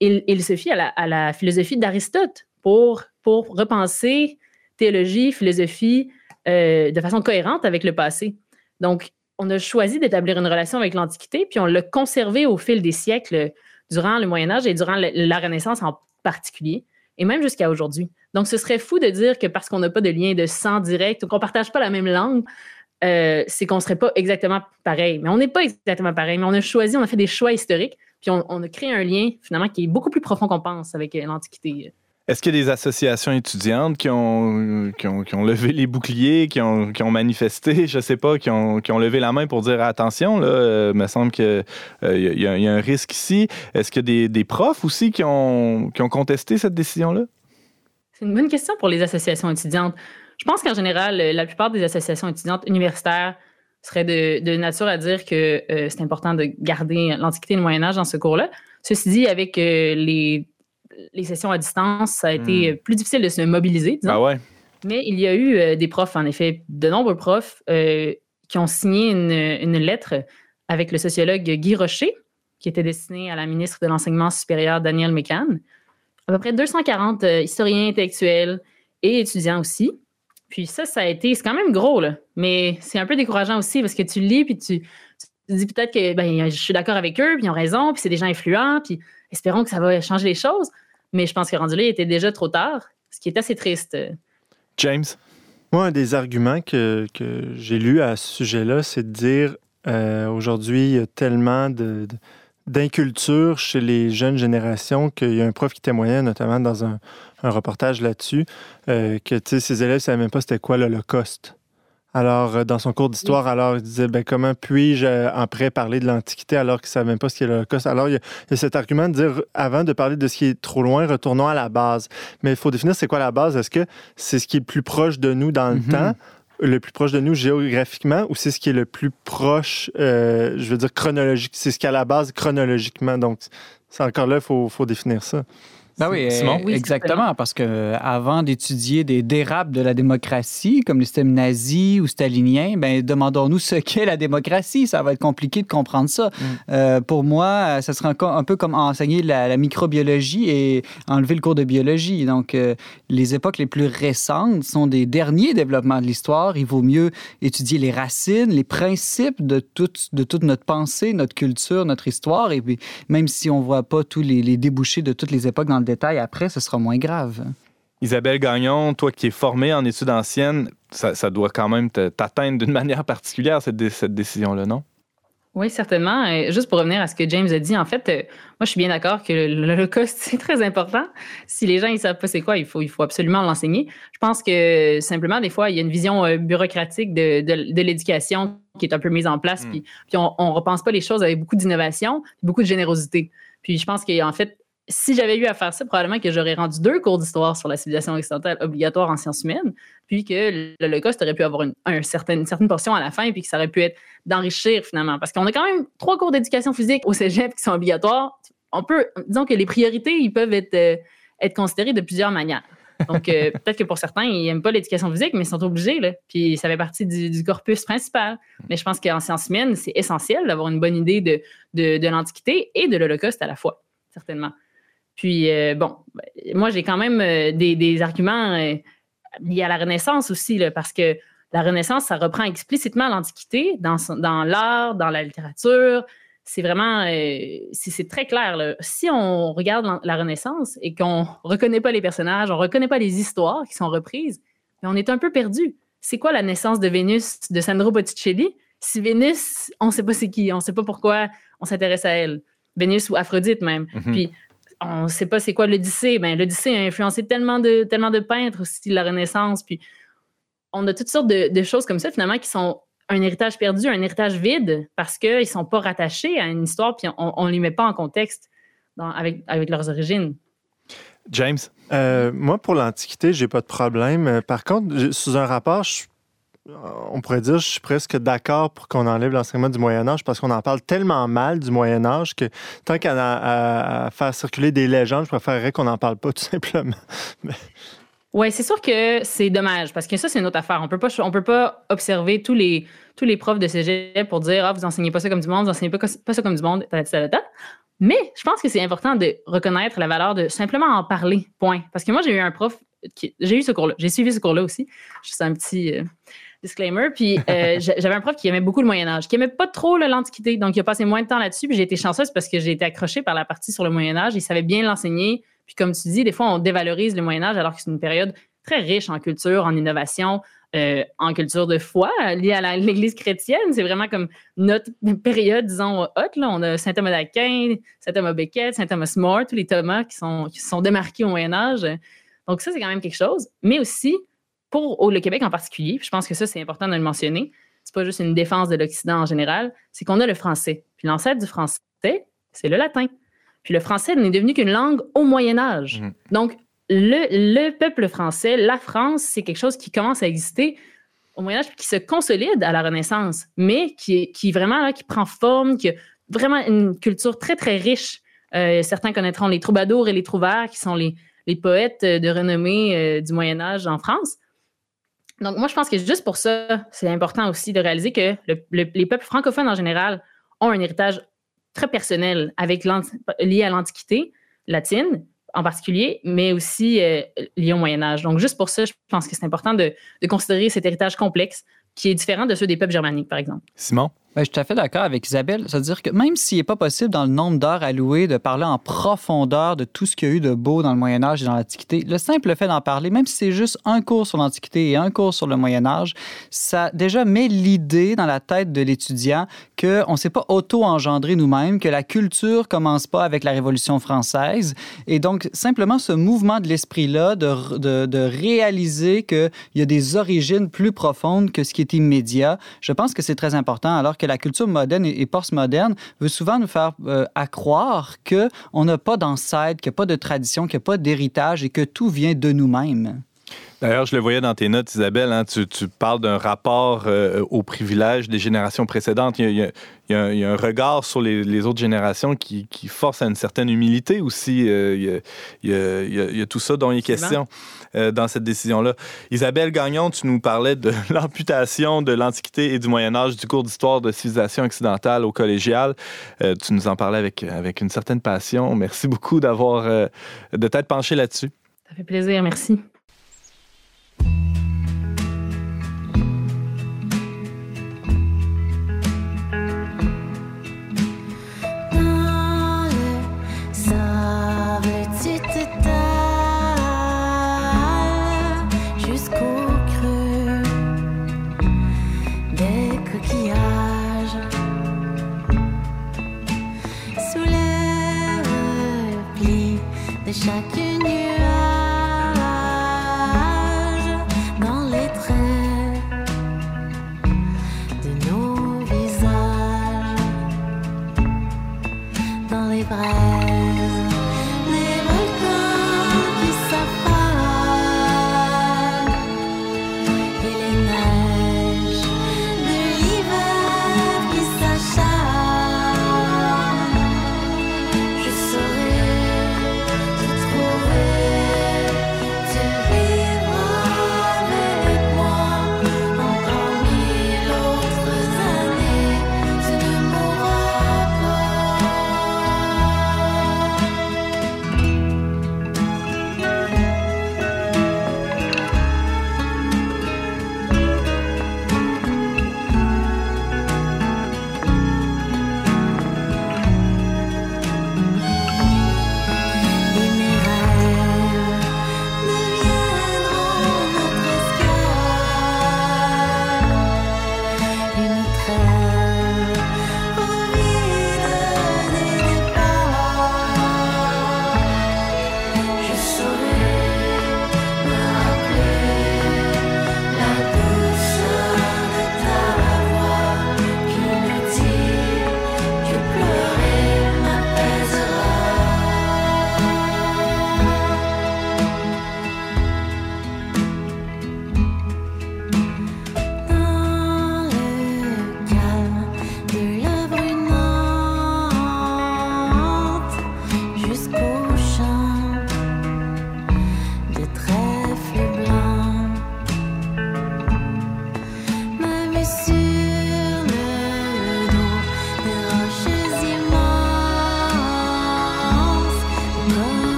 Il, il se fie à la, à la philosophie d'Aristote pour, pour repenser théologie, philosophie euh, de façon cohérente avec le passé. Donc, on a choisi d'établir une relation avec l'Antiquité, puis on l'a conservé au fil des siècles, durant le Moyen Âge et durant la Renaissance en particulier, et même jusqu'à aujourd'hui. Donc, ce serait fou de dire que parce qu'on n'a pas de lien de sang direct ou qu'on ne partage pas la même langue, euh, c'est qu'on ne serait pas exactement pareil. Mais on n'est pas exactement pareil, mais on a choisi, on a fait des choix historiques, puis on, on a créé un lien finalement qui est beaucoup plus profond qu'on pense avec euh, l'Antiquité. Est-ce qu'il y a des associations étudiantes qui ont, levé les boucliers, qui ont, manifesté, je sais pas, qui ont, levé la main pour dire attention, là, euh, me semble qu'il y, a- y a un risque ici. Est-ce qu'il y a des, profs aussi qui ont, contesté cette décision-là? C'est une bonne question pour les associations étudiantes. Je pense qu'en général, euh, la plupart des associations étudiantes universitaires seraient de, nature à dire que euh, c'est important de garder l'Antiquité et le Moyen Âge dans ce cours-là. Ceci dit, avec euh, les, les sessions à distance, ça a été Hmm. plus difficile de se mobiliser, disons. Ah ouais? Mais il y a eu euh, des profs, en effet, de nombreux profs euh, qui ont signé une, une lettre avec le sociologue Guy Rocher, qui était destiné à la ministre de l'Enseignement supérieur, Danielle Mécan. À peu près 240 euh, historiens intellectuels et étudiants aussi. Puis ça, ça a été, c'est quand même gros, là. Mais c'est un peu décourageant aussi parce que tu lis, puis tu, tu te dis peut-être que ben, je suis d'accord avec eux, puis ils ont raison, puis c'est des gens influents, puis espérons que ça va changer les choses. Mais je pense que rendu là, il était déjà trop tard, ce qui est assez triste. James? Moi, un des arguments que, que j'ai lu à ce sujet-là, c'est de dire euh, aujourd'hui, il y a tellement de, de- d'inculture chez les jeunes générations qu'il y a un prof qui témoignait, notamment dans un, un reportage là-dessus, euh, que ses élèves ne savaient même pas c'était quoi l'Holocauste. Alors, euh, dans son cours d'histoire, alors, il disait, ben, comment puis-je euh, après parler de l'Antiquité alors qu'il ne savait même pas ce qu'est l'Holocauste? Alors, il y, a, il y, a, cet argument de dire, avant de parler de ce qui est trop loin, retournons à la base. Mais il faut définir c'est quoi la base. Est-ce que c'est ce qui est le plus proche de nous dans le Mhm. temps? le plus proche de nous géographiquement ou c'est ce qui est le plus proche, euh, je veux dire, chronologique? C'est ce qui est à la base chronologiquement? Donc, c'est encore là, il faut, faut définir ça. Ben oui, Simon? Oui, exactement, parce que euh, avant d'étudier des dérapes de la démocratie, comme le système nazi ou stalinien, ben demandons-nous ce qu'est la démocratie. Ça va être compliqué de comprendre ça. Euh, pour moi, euh, ça sera encore un peu comme enseigner la, la microbiologie et enlever le cours de biologie. Donc, euh, les époques les plus récentes sont des derniers développements de l'histoire. Il vaut mieux étudier les racines, les principes de toute, de toute notre pensée, notre culture, notre histoire. Et puis, même si on voit pas tous les, les débouchés de toutes les époques dans le détail après, ce sera moins grave. Isabelle Gagnon, toi qui es formée en études anciennes, ça, ça doit quand même te- t'atteindre d'une manière particulière, cette, dé- cette décision-là, non? Oui, certainement. Et juste pour revenir à ce que James a dit, en fait, euh, moi, je suis bien d'accord que le- l'Holocauste, c'est très important. Si les gens ne savent pas c'est quoi, il faut, il faut absolument l'enseigner. Je pense que simplement, des fois, il y a une vision euh, bureaucratique de, de, de l'éducation qui est un peu mise en place, Mm. puis, puis on ne repense pas les choses avec beaucoup d'innovation, beaucoup de générosité. Puis je pense qu'en fait, si j'avais eu à faire ça, probablement que j'aurais rendu deux cours d'histoire sur la civilisation occidentale obligatoires en sciences humaines, puis que l'Holocauste aurait pu avoir une, un certain- une certaine portion à la fin, puis que ça aurait pu être d'enrichir finalement. Parce qu'on a quand même trois cours d'éducation physique au cégep qui sont obligatoires. On peut, disons que les priorités, ils peuvent être, euh, considérées de plusieurs manières. Donc, euh, peut-être que pour certains, ils n'aiment pas l'éducation physique, mais ils sont obligés. Là. Puis, ça fait partie du, corpus principal. Mais je pense qu'en sciences humaines, c'est essentiel d'avoir une bonne idée de l'Antiquité et de l'Holocauste à la fois, certainement. Puis, euh, bon, moi, j'ai quand même euh, des, des arguments euh, liés à la Renaissance aussi, là, parce que la Renaissance, ça reprend explicitement l'Antiquité dans, l'art, dans la littérature. C'est vraiment, euh, c'est très clair. là. Si on regarde la- Renaissance et qu'on reconnaît pas les personnages, on reconnaît pas les histoires qui sont reprises, mais on est un peu perdu. C'est quoi la naissance de Vénus de Sandro Botticelli? Si Vénus, on sait pas c'est qui, on sait pas pourquoi on s'intéresse à elle. Vénus ou Aphrodite même. Mhm. Puis on ne sait pas c'est quoi l'Odyssée. Ben, L'Odyssée a influencé tellement de, tellement de peintres aussi de la Renaissance. Puis on a toutes sortes de, de choses comme ça, finalement, qui sont un héritage perdu, un héritage vide, parce qu'ils ne sont pas rattachés à une histoire, puis on ne les met pas en contexte dans- avec, avec leurs origines. James? Euh, moi, pour l'Antiquité, j'ai pas de problème. Euh, Par contre, sous un rapport, je- on pourrait dire je suis presque d'accord pour qu'on enlève l'enseignement du Moyen Âge parce qu'on en parle tellement mal du Moyen Âge que tant qu'à faire circuler des légendes, je préférerais qu'on n'en parle pas tout simplement. Oui, c'est sûr que c'est dommage parce que ça, c'est une autre affaire. On peut peut pas observer tous les, tous les profs de cégep pour dire Ah, vous enseignez pas ça comme du monde, vous enseignez pas, pas ça comme du monde. Mais je pense que c'est important de reconnaître la valeur de simplement en parler, point. Parce que moi, j'ai eu un prof, j'ai eu ce cours-là, j'ai suivi ce cours-là aussi. Juste un petit euh, disclaimer. Puis euh, j'a- j'avais un prof qui aimait beaucoup le Moyen-Âge, qui aimait pas trop l'Antiquité. Donc, il a passé moins de temps là-dessus. Puis j'ai été chanceuse parce que j'ai été accrochée par la partie sur le Moyen-Âge. Il savait bien l'enseigner. Puis comme tu dis, des fois, on dévalorise le Moyen-Âge alors que c'est une période très riche en culture, en innovation, euh, en culture de foi euh, liée à l'Église chrétienne. C'est vraiment comme notre période, disons, haute. Là. On a Saint Thomas d'Aquin, Saint Thomas Becket, Saint Thomas More, tous les Thomas qui sont, qui se sont démarqués au Moyen-Âge. Donc ça, c'est quand même quelque chose. Mais aussi, pour le Québec en particulier, puis je pense que ça, c'est important de le mentionner, c'est pas juste une défense de l'Occident en général, c'est qu'on a le français. Puis l'ancêtre du français, c'est le latin. Puis le français n'est devenu qu'une langue au Moyen Âge. Mhm. Donc, le, le peuple français, la France, c'est quelque chose qui commence à exister au Moyen Âge, puis qui se consolide à la Renaissance, mais qui, qui vraiment là, qui prend forme, qui a vraiment une culture très, très riche. Euh, certains connaîtront les troubadours et les trouvards, qui sont les, les poètes de renommée euh, du Moyen Âge en France. Donc, moi, je pense que juste pour ça, c'est important aussi de réaliser que le- le- les peuples francophones en général ont un héritage très personnel avec lié à l'Antiquité latine en particulier, mais aussi euh, lié au Moyen Âge. Donc, juste pour ça, je pense que c'est important de, de considérer cet héritage complexe qui est différent de ceux des peuples germaniques, par exemple. Simon? Ben, je suis tout à fait d'accord avec Isabelle. C'est-à-dire que même s'il n'est pas possible dans le nombre d'heures allouées de parler en profondeur de tout ce qu'il y a eu de beau dans le Moyen Âge et dans l'Antiquité, le simple fait d'en parler, même si c'est juste un cours sur l'Antiquité et un cours sur le Moyen Âge, ça déjà met l'idée dans la tête de l'étudiant qu'on ne s'est pas auto-engendré nous-mêmes, que la culture commence pas avec la Révolution française. Et donc, simplement ce mouvement de l'esprit-là, de, de, de réaliser qu'il y a des origines plus profondes que ce qui est immédiat, je pense que c'est très important. Alors que la culture moderne et, postmoderne veut souvent nous faire euh, à croire qu'on n'a pas d'ancêtre, qu'il n'y a pas de tradition, qu'il n'y a pas d'héritage et que tout vient de nous-mêmes. D'ailleurs, je le voyais dans tes notes, Isabelle, hein, tu, tu parles d'un rapport euh, aux privilèges des générations précédentes. Il y a, il y a- il y a un, il y a un regard sur les, les autres générations qui, qui force à une certaine humilité aussi. Euh, il, y a, il y a- il y a- il y a tout ça dont il est question euh, dans cette décision-là. Isabelle Gagnon, tu nous parlais de l'amputation de l'Antiquité et du Moyen Âge du cours d'histoire de civilisation occidentale au collégial. Euh, tu nous en parlais avec, avec une certaine passion. Merci beaucoup d'avoir euh, de t'être penché là-dessus. Ça fait plaisir, merci.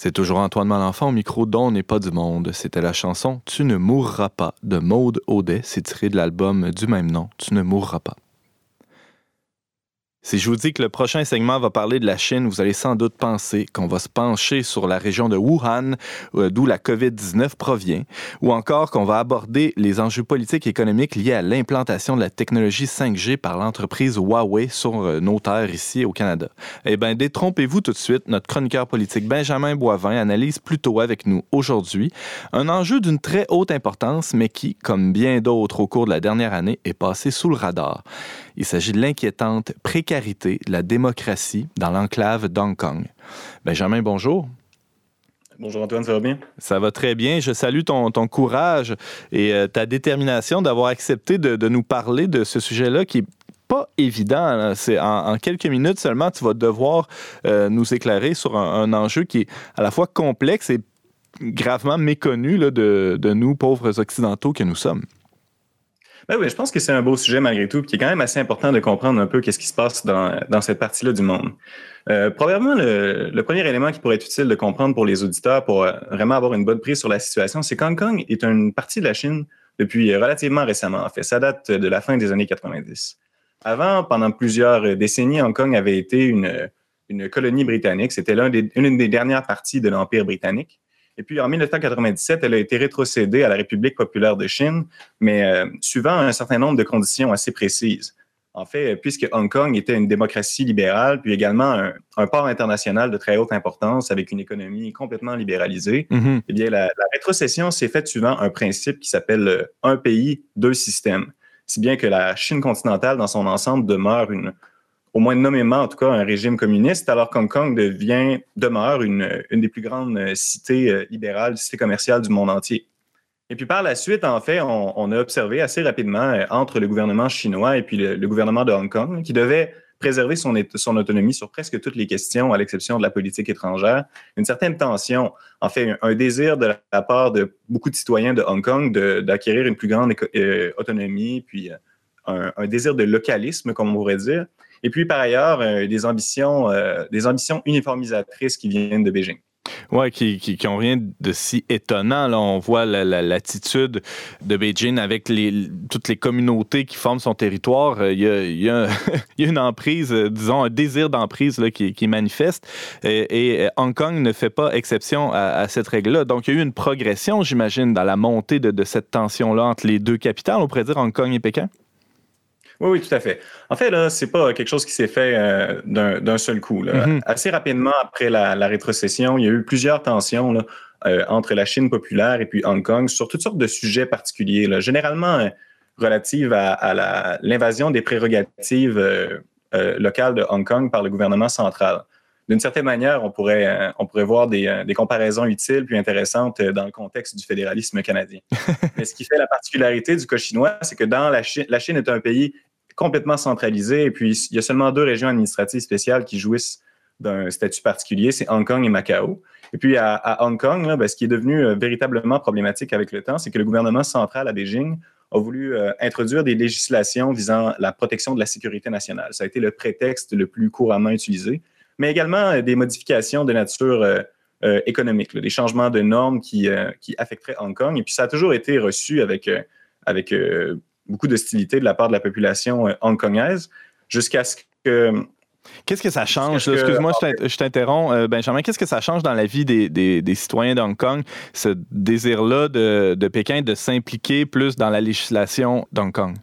C'est toujours Antoine Malenfant au micro dont n'est pas du monde. C'était la chanson Tu ne mourras pas de Maude Audet. C'est tiré de l'album du même nom, Tu ne mourras pas. Si je vous dis que le prochain segment va parler de la Chine, vous allez sans doute penser qu'on va se pencher sur la région de Wuhan, euh, d'où la COVID-19 provient, ou encore qu'on va aborder les enjeux politiques et économiques liés à l'implantation de la technologie 5G par l'entreprise Huawei sur euh, nos terres ici au Canada. Eh bien, détrompez-vous tout de suite, notre chroniqueur politique Benjamin Boivin analyse plutôt avec nous aujourd'hui un enjeu d'une très haute importance, mais qui, comme bien d'autres au cours de la dernière année, est passé sous le radar. Il s'agit de l'inquiétante précarité de la démocratie dans l'enclave d'Hong Kong. Benjamin, bonjour. Bonjour Antoine, ça va bien? Ça va très bien. Je salue ton, ton courage et euh, ta détermination d'avoir accepté de, de nous parler de ce sujet-là qui est pas évident. C'est en, en quelques minutes seulement, tu vas devoir euh, nous éclairer sur un, un enjeu qui est à la fois complexe et gravement méconnu là, de, de nous, pauvres occidentaux que nous sommes. Ben oui, je pense que c'est un beau sujet malgré tout, qui est quand même assez important de comprendre un peu qu'est-ce qui se passe dans, dans cette partie-là du monde. Euh, probablement, le, le premier élément qui pourrait être utile de comprendre pour les auditeurs pour euh, vraiment avoir une bonne prise sur la situation, c'est qu'Hong Kong est une partie de la Chine depuis relativement récemment. En fait, ça date de la fin des années 90. Avant, pendant plusieurs décennies, Hong Kong avait été une, une colonie britannique. C'était l'un des, une des dernières parties de l'Empire britannique. Et puis, en 1997, elle a été rétrocédée à la République populaire de Chine, mais euh, suivant un certain nombre de conditions assez précises. En fait, puisque Hong Kong était une démocratie libérale, puis également un, un port international de très haute importance avec une économie complètement libéralisée, Mhm. eh bien, la, la rétrocession s'est faite suivant un principe qui s'appelle euh, un pays, deux systèmes. Si bien que la Chine continentale, dans son ensemble, demeure une, au moins nommément, en tout cas, un régime communiste, alors qu'Hong Kong devient, demeure une, une des plus grandes euh, cités euh, libérales, cités commerciales du monde entier. Et puis par la suite, en fait, on, a observé assez rapidement euh, entre le gouvernement chinois et puis le, gouvernement de Hong Kong, qui devait préserver son, son autonomie sur presque toutes les questions, à l'exception de la politique étrangère, une certaine tension, en fait, un, désir de la part de beaucoup de citoyens de Hong Kong d'acquérir une plus grande autonomie, puis un, un désir de localisme, comme on pourrait dire. Et puis, par ailleurs, euh, des ambitions, euh, des ambitions uniformisatrices qui viennent de Beijing. Ouais, qui, qui, qui rien de si étonnant. Là, on voit la- la- l'attitude de Beijing avec les, toutes les communautés qui forment son territoire. Euh, Il y a, y une emprise, disons, un désir d'emprise qui, qui est manifeste. Et, et Hong Kong ne fait pas exception à, à cette règle-là. Donc, il y a eu une progression, j'imagine, dans la montée de, de cette tension-là entre les deux capitales. On pourrait dire Hong Kong et Pékin. Oui, oui, tout à fait. En fait, là, c'est pas quelque chose qui s'est fait euh, d'un seul coup. Là. Mhm. Assez rapidement après la, la rétrocession, il y a eu plusieurs tensions là, euh, entre la Chine populaire et puis Hong Kong sur toutes sortes de sujets particuliers, là, généralement euh, relatives à, l'invasion des prérogatives locales de Hong Kong par le gouvernement central. D'une certaine manière, on pourrait, on pourrait voir des, des comparaisons utiles puis intéressantes dans le contexte du fédéralisme canadien. Mais ce qui fait la particularité du cas chinois, c'est que dans la Chine, la Chine est un pays complètement centralisé. Et puis, il y a seulement deux régions administratives spéciales qui jouissent d'un statut particulier, c'est Hong Kong et Macao. Et puis, à, Hong Kong, ben, ce qui est devenu euh, véritablement problématique avec le temps, c'est que le gouvernement central à Beijing a voulu euh, introduire des législations visant la protection de la sécurité nationale. Ça a été le prétexte le plus couramment utilisé, mais également euh, des modifications de nature économique, des changements de normes qui, qui affecteraient Hong Kong. Et puis, ça a toujours été reçu avec, avec beaucoup d'hostilité de la part de la population euh, hongkongaise, jusqu'à ce que Qu'est-ce que ça change? Excuse-moi, je t'in- je t'interromps, euh, Benjamin. Qu'est-ce que ça change dans la vie des, des- des citoyens d'Hong Kong, ce désir-là de, de Pékin de s'impliquer plus dans la législation d'Hong Kong?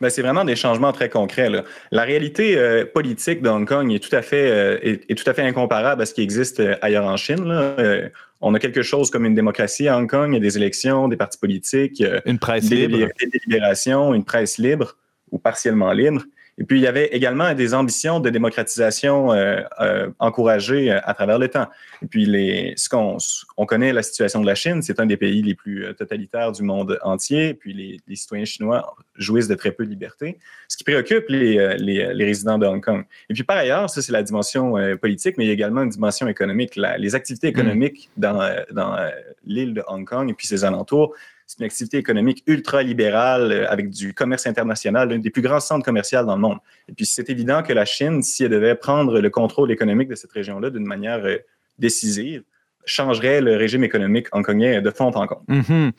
Ben, c'est vraiment des changements très concrets. là. La réalité euh, politique de Hong Kong est tout à fait euh, est, est tout à fait incomparable à ce qui existe ailleurs en Chine. là. Euh, on a quelque chose comme une démocratie à Hong Kong, il y a des élections, des partis politiques, Une presse des, libre? des délibérations, une presse libre ou partiellement libre. Et puis, il y avait également des ambitions de démocratisation euh, euh, encouragées euh, à travers le temps. Et puis, les, ce qu'on on connaît la situation de la Chine, c'est un des pays les plus totalitaires du monde entier. Puis, les, les citoyens chinois jouissent de très peu de liberté, ce qui préoccupe les, les, les résidents de Hong Kong. Et puis, par ailleurs, ça, c'est la dimension euh, politique, mais il y a également une dimension économique. La- les activités économiques dans, dans l'île de Hong Kong et puis ses alentours c'est une activité économique ultra-libérale euh, avec du commerce international, l'un des plus grands centres commerciaux dans le monde. Et puis, c'est évident que la Chine, si elle devait prendre le contrôle économique de cette région-là d'une manière euh, décisive, changerait le régime économique hongkongais de fond en comble. Mhm.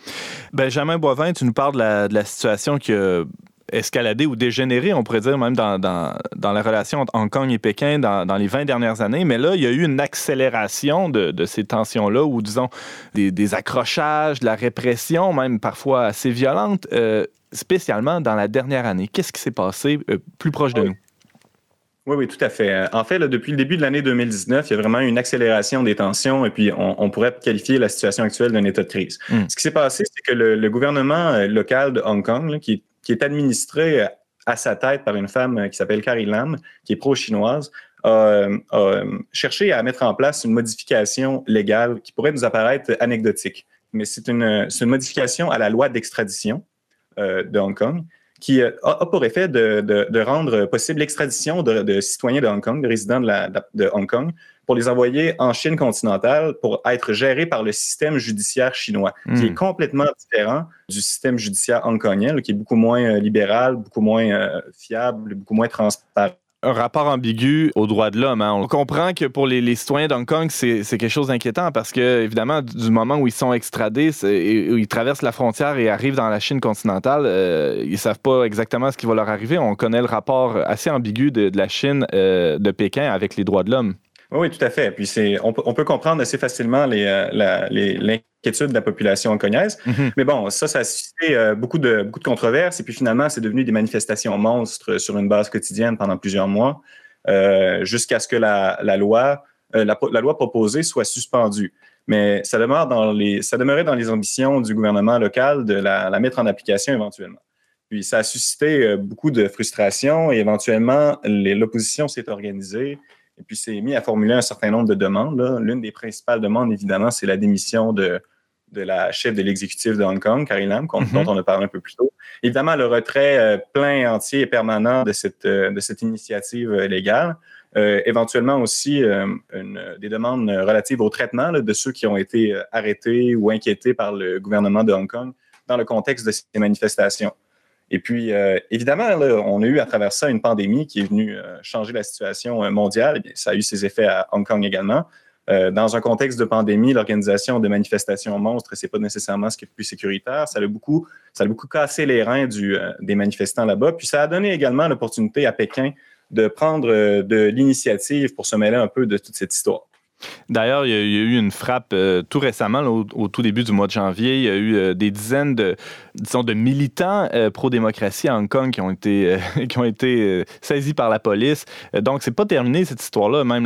Benjamin Boivin, tu nous parles de la, de la situation qui a escaladé ou dégénéré, on pourrait dire, même dans, dans, dans la relation entre Hong Kong et Pékin dans, dans, les 20 dernières années. Mais là, il y a eu une accélération de, de ces tensions-là, ou disons, des, des, accrochages, de la répression, même parfois assez violente, euh, spécialement dans la dernière année. Qu'est-ce qui s'est passé euh, plus proche de oui. nous? Oui, oui, tout à fait. En fait, là, depuis le début de l'année 2019, il y a vraiment eu une accélération des tensions et puis on, on pourrait qualifier la situation actuelle d'un état de crise. Mm. Ce qui s'est passé, c'est que le, le, gouvernement euh, local de Hong Kong, là, qui, qui, est administré euh, à sa tête par une femme euh, qui s'appelle Carrie Lam, qui est pro-chinoise, a, a, cherché à mettre en place une modification légale qui pourrait nous apparaître anecdotique. Mais c'est une, modification à la loi d'extradition euh, de Hong Kong qui a, pour effet de, rendre possible l'extradition de, citoyens de Hong Kong, de résidents de, Hong Kong, pour les envoyer en Chine continentale pour être gérés par le système judiciaire chinois, mmh. qui est complètement différent du système judiciaire hongkongien, là, qui est beaucoup moins libéral, beaucoup moins euh, fiable, beaucoup moins transparent un rapport ambigu aux droits de l'homme. Hein. On comprend que pour les, les citoyens d'Hong Kong, c'est quelque chose d'inquiétant parce que, évidemment, du moment où ils sont extradés et où ils traversent la frontière et arrivent dans la Chine continentale, euh, ils savent pas exactement ce qui va leur arriver. On connaît le rapport assez ambigu de, de la Chine, euh, de Pékin avec les droits de l'homme. Oui, tout à fait. Puis c'est, on, on, peut comprendre assez facilement les, euh, la, les, l'inquiétude de la population hongkonnaise. Mm-hmm. Mais bon, ça, ça a suscité euh, beaucoup de beaucoup de controverses. Et puis finalement, c'est devenu des manifestations monstres sur une base quotidienne pendant plusieurs mois, euh, jusqu'à ce que la, la loi, euh, la, la, loi proposée soit suspendue. Mais ça demeure dans les, ça demeurait dans les ambitions du gouvernement local de la, la mettre en application éventuellement. Puis ça a suscité euh, beaucoup de frustration et éventuellement l'opposition s'est organisée et puis s'est mis à formuler un certain nombre de demandes. L'une des principales demandes, évidemment, c'est la démission de, de la chef de l'exécutif de Hong Kong, Carrie Lam, mm-hmm. dont on a parlé un peu plus tôt. Évidemment, le retrait euh, plein, entier et permanent de cette, euh, de cette initiative euh, légale. Éventuellement aussi une, des demandes relatives au traitement là, de ceux qui ont été arrêtés ou inquiétés par le gouvernement de Hong Kong dans le contexte de ces manifestations. Et puis, euh, évidemment, là, on a eu à travers ça une pandémie qui est venue euh, changer la situation euh, mondiale. Ça a eu ses effets à Hong Kong également. Dans un contexte de pandémie, l'organisation de manifestations monstres, c'est pas nécessairement ce qui est plus sécuritaire. Ça a beaucoup, ça a beaucoup cassé les reins des manifestants là-bas. Puis ça a donné également l'opportunité à Pékin de prendre de l'initiative pour se mêler un peu de toute cette histoire. D'ailleurs, il, y a eu une frappe euh, tout récemment, au, tout début du mois de janvier. Il y a eu euh, des dizaines de, disons, de militants euh, pro-démocratie à Hong Kong qui ont été, qui ont été saisis par la police. donc, c'est pas terminé cette histoire-là. Même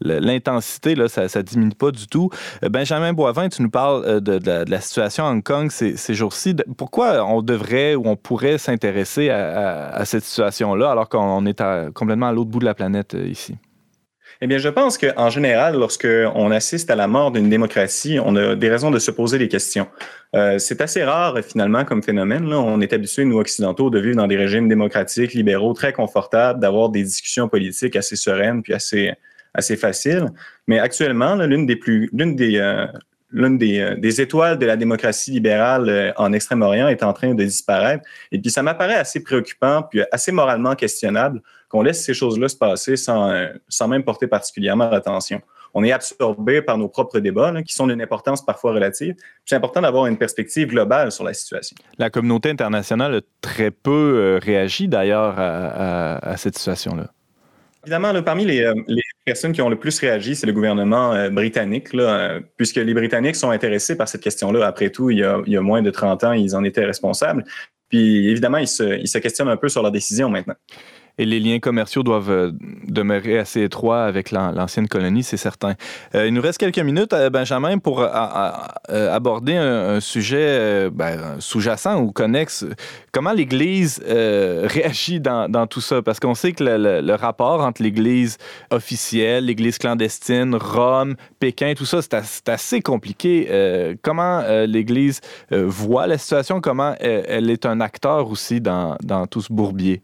l'intensité, ça, ça diminue pas du tout. Benjamin Boivin, tu nous parles de, la, situation à Hong Kong ces, jours-ci. Pourquoi on devrait ou on pourrait s'intéresser à, cette situation-là alors qu'on est complètement à l'autre bout de la planète ici? Eh bien, je pense qu'en général, lorsqu'on assiste à la mort d'une démocratie, on a des raisons de se poser des questions. Euh, c'est assez rare, finalement, comme phénomène. On est habitués, nous, occidentaux, de vivre dans des régimes démocratiques, libéraux, très confortables, d'avoir des discussions politiques assez sereines puis assez, assez faciles. Mais actuellement, l'une des plus, l'une des, euh, l'une des, euh, des, étoiles de la démocratie libérale en Extrême-Orient est en train de disparaître. Et puis, ça m'apparaît assez préoccupant, puis assez moralement questionnable qu'on laisse ces choses-là se passer sans, euh, sans même porter particulièrement l'attention. On est absorbé par nos propres débats, là, qui sont d'une importance parfois relative. C'est important d'avoir une perspective globale sur la situation. La communauté internationale a très peu réagi d'ailleurs à, à, à cette situation-là. Évidemment, là, parmi les, les, personnes qui ont le plus réagi, c'est le gouvernement euh, britannique, là, euh, puisque les Britanniques sont intéressés par cette question-là. Après tout, il y, a, il y, a, moins de 30 ans, ils en étaient responsables. Puis évidemment, ils se, ils se questionnent un peu sur leur décision maintenant et les liens commerciaux doivent euh, demeurer assez étroits avec l'ancienne colonie, c'est certain. Euh, il nous reste quelques minutes, euh, Benjamin, pour aborder un, sujet ben, sous-jacent ou connexe. Comment l'Église réagit dans, tout ça? Parce qu'on sait que le, rapport entre l'Église officielle, l'Église clandestine, Rome, Pékin, tout ça, c'est assez compliqué. Comment l'Église voit la situation? Comment elle, est un acteur aussi dans tout ce bourbier?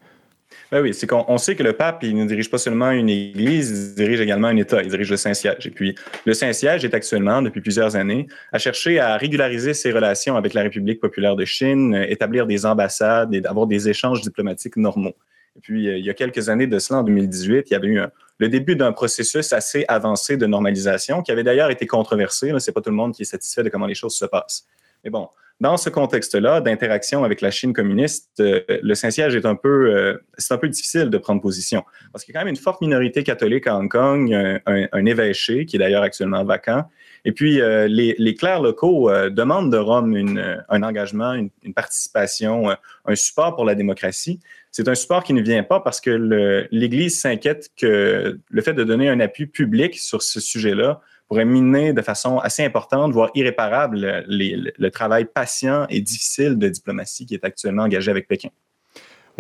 Ben oui, c'est qu'on sait que le pape, il ne dirige pas seulement une église, il dirige également un État, il dirige le Saint-Siège. Et puis, le Saint-Siège est actuellement, depuis plusieurs années, à chercher à régulariser ses relations avec la République populaire de Chine, établir des ambassades et avoir des échanges diplomatiques normaux. Et puis, il y a quelques années de cela, en 2018, il y avait eu le début d'un processus assez avancé de normalisation qui avait d'ailleurs été controversé. Ce n'est pas tout le monde qui est satisfait de comment les choses se passent. Mais bon, dans ce contexte-là d'interaction avec la Chine communiste, euh, le Saint-Siège est un peu, euh, c'est un peu difficile de prendre position parce qu'il y a quand même une forte minorité catholique à Hong Kong, un, évêché qui est d'ailleurs actuellement vacant. Et puis, euh, les, les clercs locaux euh, demandent de Rome une, euh, un engagement, une, une participation, un support pour la démocratie. C'est un support qui ne vient pas parce que l'Église s'inquiète que le fait de donner un appui public sur ce sujet-là pourrait miner de façon assez importante, voire irréparable, les- le, le travail patient et difficile de diplomatie qui est actuellement engagé avec Pékin.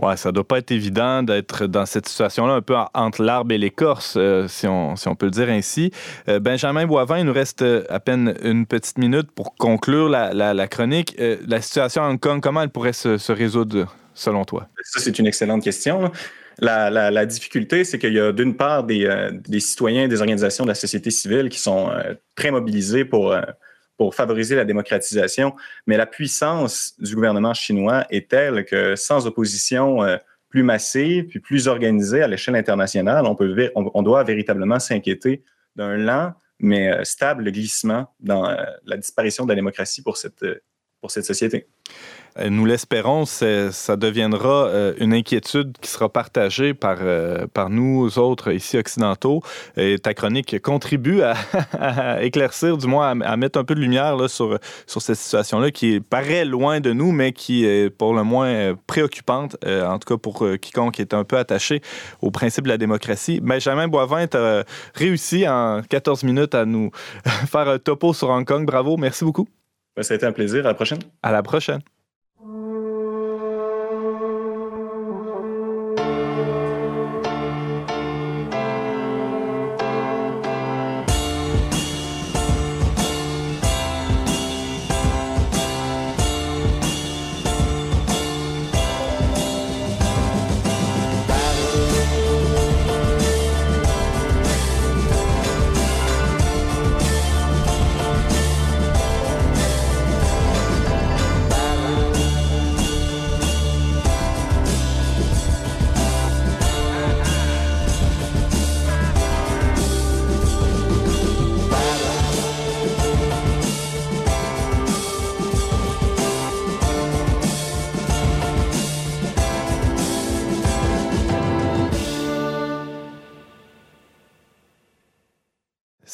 Ouais, ça doit pas être évident d'être dans cette situation-là, un peu en- entre l'arbre et l'écorce, euh, si, on, si on peut le dire ainsi. Euh, Benjamin Boivin, il nous reste euh, à peine une petite minute pour conclure la, la- la chronique. Euh, la situation à Hong Kong, comment elle pourrait se, se résoudre, selon toi? Ça, c'est une excellente question. La, difficulté, c'est qu'il y a d'une part des, euh, des citoyens, des organisations de la société civile qui sont euh, très mobilisés pour, euh, pour favoriser la démocratisation, mais la puissance du gouvernement chinois est telle que sans opposition euh, plus massive puis plus organisée à l'échelle internationale, on, peut, on, doit véritablement s'inquiéter d'un lent mais stable glissement dans la disparition de la démocratie pour cette société. Euh, Nous l'espérons, ça deviendra euh, une inquiétude qui sera partagée par, euh, par nous autres ici occidentaux. Et ta chronique contribue à, à éclaircir, du moins à, à mettre un peu de lumière là, sur, sur cette situation-là qui paraît loin de nous, mais qui est pour le moins préoccupante, euh, en tout cas pour quiconque est un peu attaché au principe de la démocratie. Benjamin Boivin, tu as réussi en 14 minutes à nous faire un topo sur Hong Kong. Bravo, merci beaucoup. Ben, Ça a été un plaisir. À la prochaine. À la prochaine. Mm.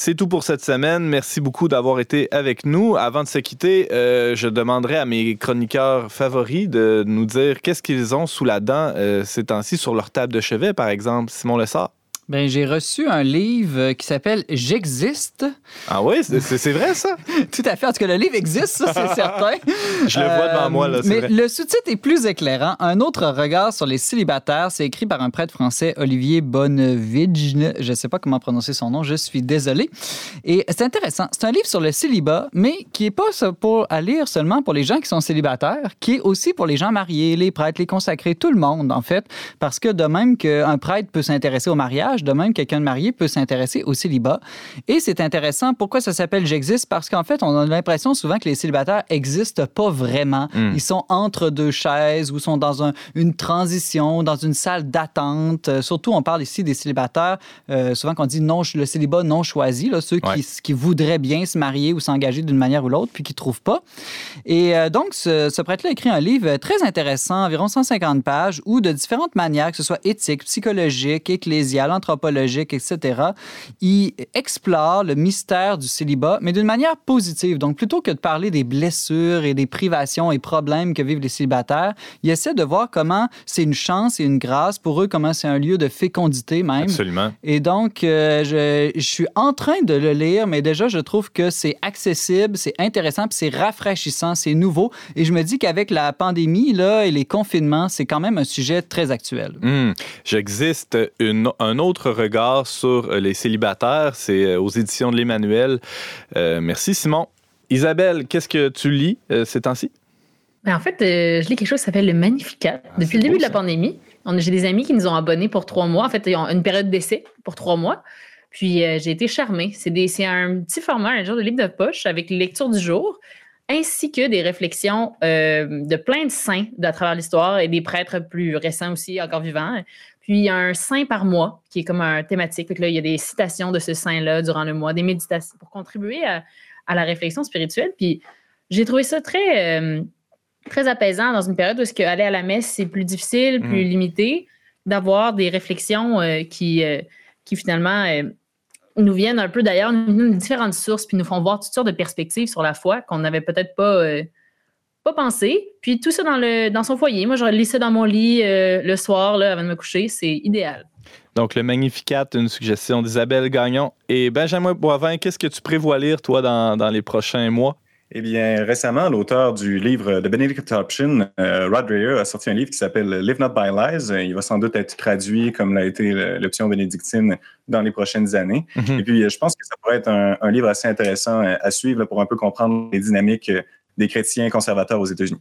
C'est tout pour cette semaine. Merci beaucoup d'avoir été avec nous. Avant de se quitter, euh, je demanderai à mes chroniqueurs favoris de nous dire qu'est-ce qu'ils ont sous la dent euh, ces temps-ci sur leur table de chevet, par exemple. Simon Lessard. Ben, j'ai reçu un livre qui s'appelle J'existe. Ah oui, c'est vrai ça? Tout à fait. En tout cas, le livre existe, ça, c'est certain. Je le vois devant Euh, moi, là, c'est Mais vrai. le sous-titre est plus éclairant. Un autre regard sur les célibataires. C'est écrit par un prêtre français, Olivier Bonnevige. Je ne sais pas comment prononcer son nom, je suis désolé. Et c'est intéressant. C'est un livre sur le célibat, mais qui n'est pas pour à lire seulement pour les gens qui sont célibataires, qui est aussi pour les gens mariés, les prêtres, les consacrés, tout le monde, en fait. Parce que de même qu'un prêtre peut s'intéresser au mariage, de même quelqu'un de marié peut s'intéresser au célibat. Et c'est intéressant. Pourquoi ça s'appelle J'existe? Parce qu'en fait, on a l'impression souvent que les célibataires existent pas vraiment. Mm. Ils sont entre deux chaises ou sont dans un- une transition, dans une salle d'attente. Euh, surtout, on parle ici des célibataires. euh, souvent, qu'on dit non, le célibat non choisi, là, ceux Ouais. qui, qui voudraient bien se marier ou s'engager d'une manière ou l'autre, puis qui ne trouvent pas. Et euh, donc, ce, ce prêtre-là a écrit un livre très intéressant, environ 150 pages, où de différentes manières, que ce soit éthique, psychologique, ecclésiale, etc., il explore le mystère du célibat, mais d'une manière positive. Donc, plutôt que de parler des blessures et des privations et problèmes que vivent les célibataires, il essaie de voir comment c'est une chance et une grâce pour eux, comment c'est un lieu de fécondité même. Absolument. Et donc, euh, je, je suis en train de le lire, mais déjà, je trouve que c'est accessible, c'est intéressant, puis c'est rafraîchissant, c'est nouveau. Et je me dis qu'avec la pandémie là, et les confinements, c'est quand même un sujet très actuel. Hmm. J'existe un autre regard sur euh, les célibataires. C'est euh, aux éditions de l'Emmanuel. Euh, merci, Simon. Isabelle, qu'est-ce que tu lis euh, ces temps-ci? Ben, en fait, euh, je lis quelque chose qui s'appelle le Magnificat. Ah, Depuis le début beau, de la pandémie, j'ai des amis qui nous ont abonnés pour trois mois. En fait, ils ont une période d'essai pour trois mois. Puis euh, j'ai été charmée. C'est un petit format, un genre de livre de poche avec les lectures du jour, ainsi que des réflexions euh, de plein de saints à travers l'histoire et des prêtres plus récents aussi, encore vivants. Puis il y a un saint par mois qui est comme un thématique. Que là, il y a des citations de ce saint-là durant le mois, des méditations pour contribuer à, à la réflexion spirituelle. Puis j'ai trouvé ça très, euh, très apaisant dans une période où que aller à la messe, c'est plus difficile, plus Mm. limité, d'avoir des réflexions euh, qui, euh, qui finalement nous viennent un peu d'ailleurs, nous viennent de différentes sources, puis nous font voir toutes sortes de perspectives sur la foi qu'on n'avait peut-être pas, pas pensé. Puis tout ça dans, le, dans son foyer. Moi, je lis ça dans mon lit euh, le soir, là, avant de me coucher. C'est idéal. Donc, le Magnificat, une suggestion d'Isabelle Gagnon. Et Benjamin Boivin, qu'est-ce que tu prévois lire, toi, dans, dans les prochains mois? Eh bien, récemment, l'auteur du livre de Benedict Option, euh, Rod Dreher, a sorti un livre qui s'appelle Live Not by Lies. Il va sans doute être traduit comme l'a été l'option bénédictine dans les prochaines années. Mhm. Et puis, je pense que ça pourrait être un, un livre assez intéressant euh, à suivre là, pour un peu comprendre les dynamiques euh, des chrétiens conservateurs aux États-Unis.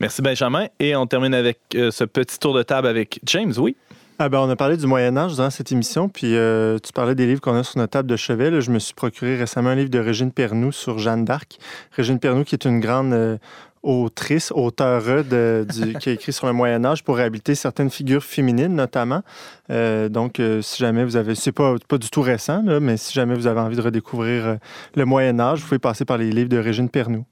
Merci, Benjamin. Et on termine avec euh, ce petit tour de table avec James, oui? Ah ben, on a parlé du Moyen Âge durant cette émission, puis euh, tu parlais des livres qu'on a sur notre table de chevet. là. Je me suis procuré récemment un livre de Régine Pernoud sur Jeanne d'Arc. Régine Pernoud, qui est une grande euh, autrice, auteure de, du- qui a écrit sur le Moyen Âge pour réhabiliter certaines figures féminines, notamment. Euh, donc, euh, si jamais vous avez, c'est pas, pas du tout récent, là, mais si jamais vous avez envie de redécouvrir euh, le Moyen Âge, vous pouvez passer par les livres de Régine Pernoud.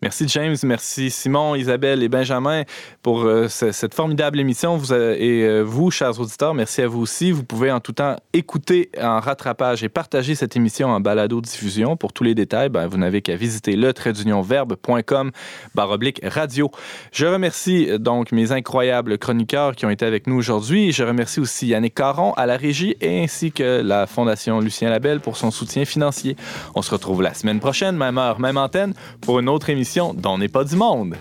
Merci James, merci Simon, Isabelle et Benjamin pour euh, ce- cette formidable émission. Euh, et euh, vous, chers auditeurs, merci à vous aussi. Vous pouvez en tout temps écouter en rattrapage et partager cette émission en balado-diffusion. Pour tous les détails, ben, vous n'avez qu'à visiter le verbe.com baroblique radio. Je remercie donc mes incroyables chroniqueurs qui ont été avec nous aujourd'hui. Je remercie aussi Yannick Caron à la régie ainsi que la Fondation Lucien Labelle pour son soutien financier. On se retrouve la semaine prochaine, même heure, même antenne, pour une autre émission dont n'est pas du monde.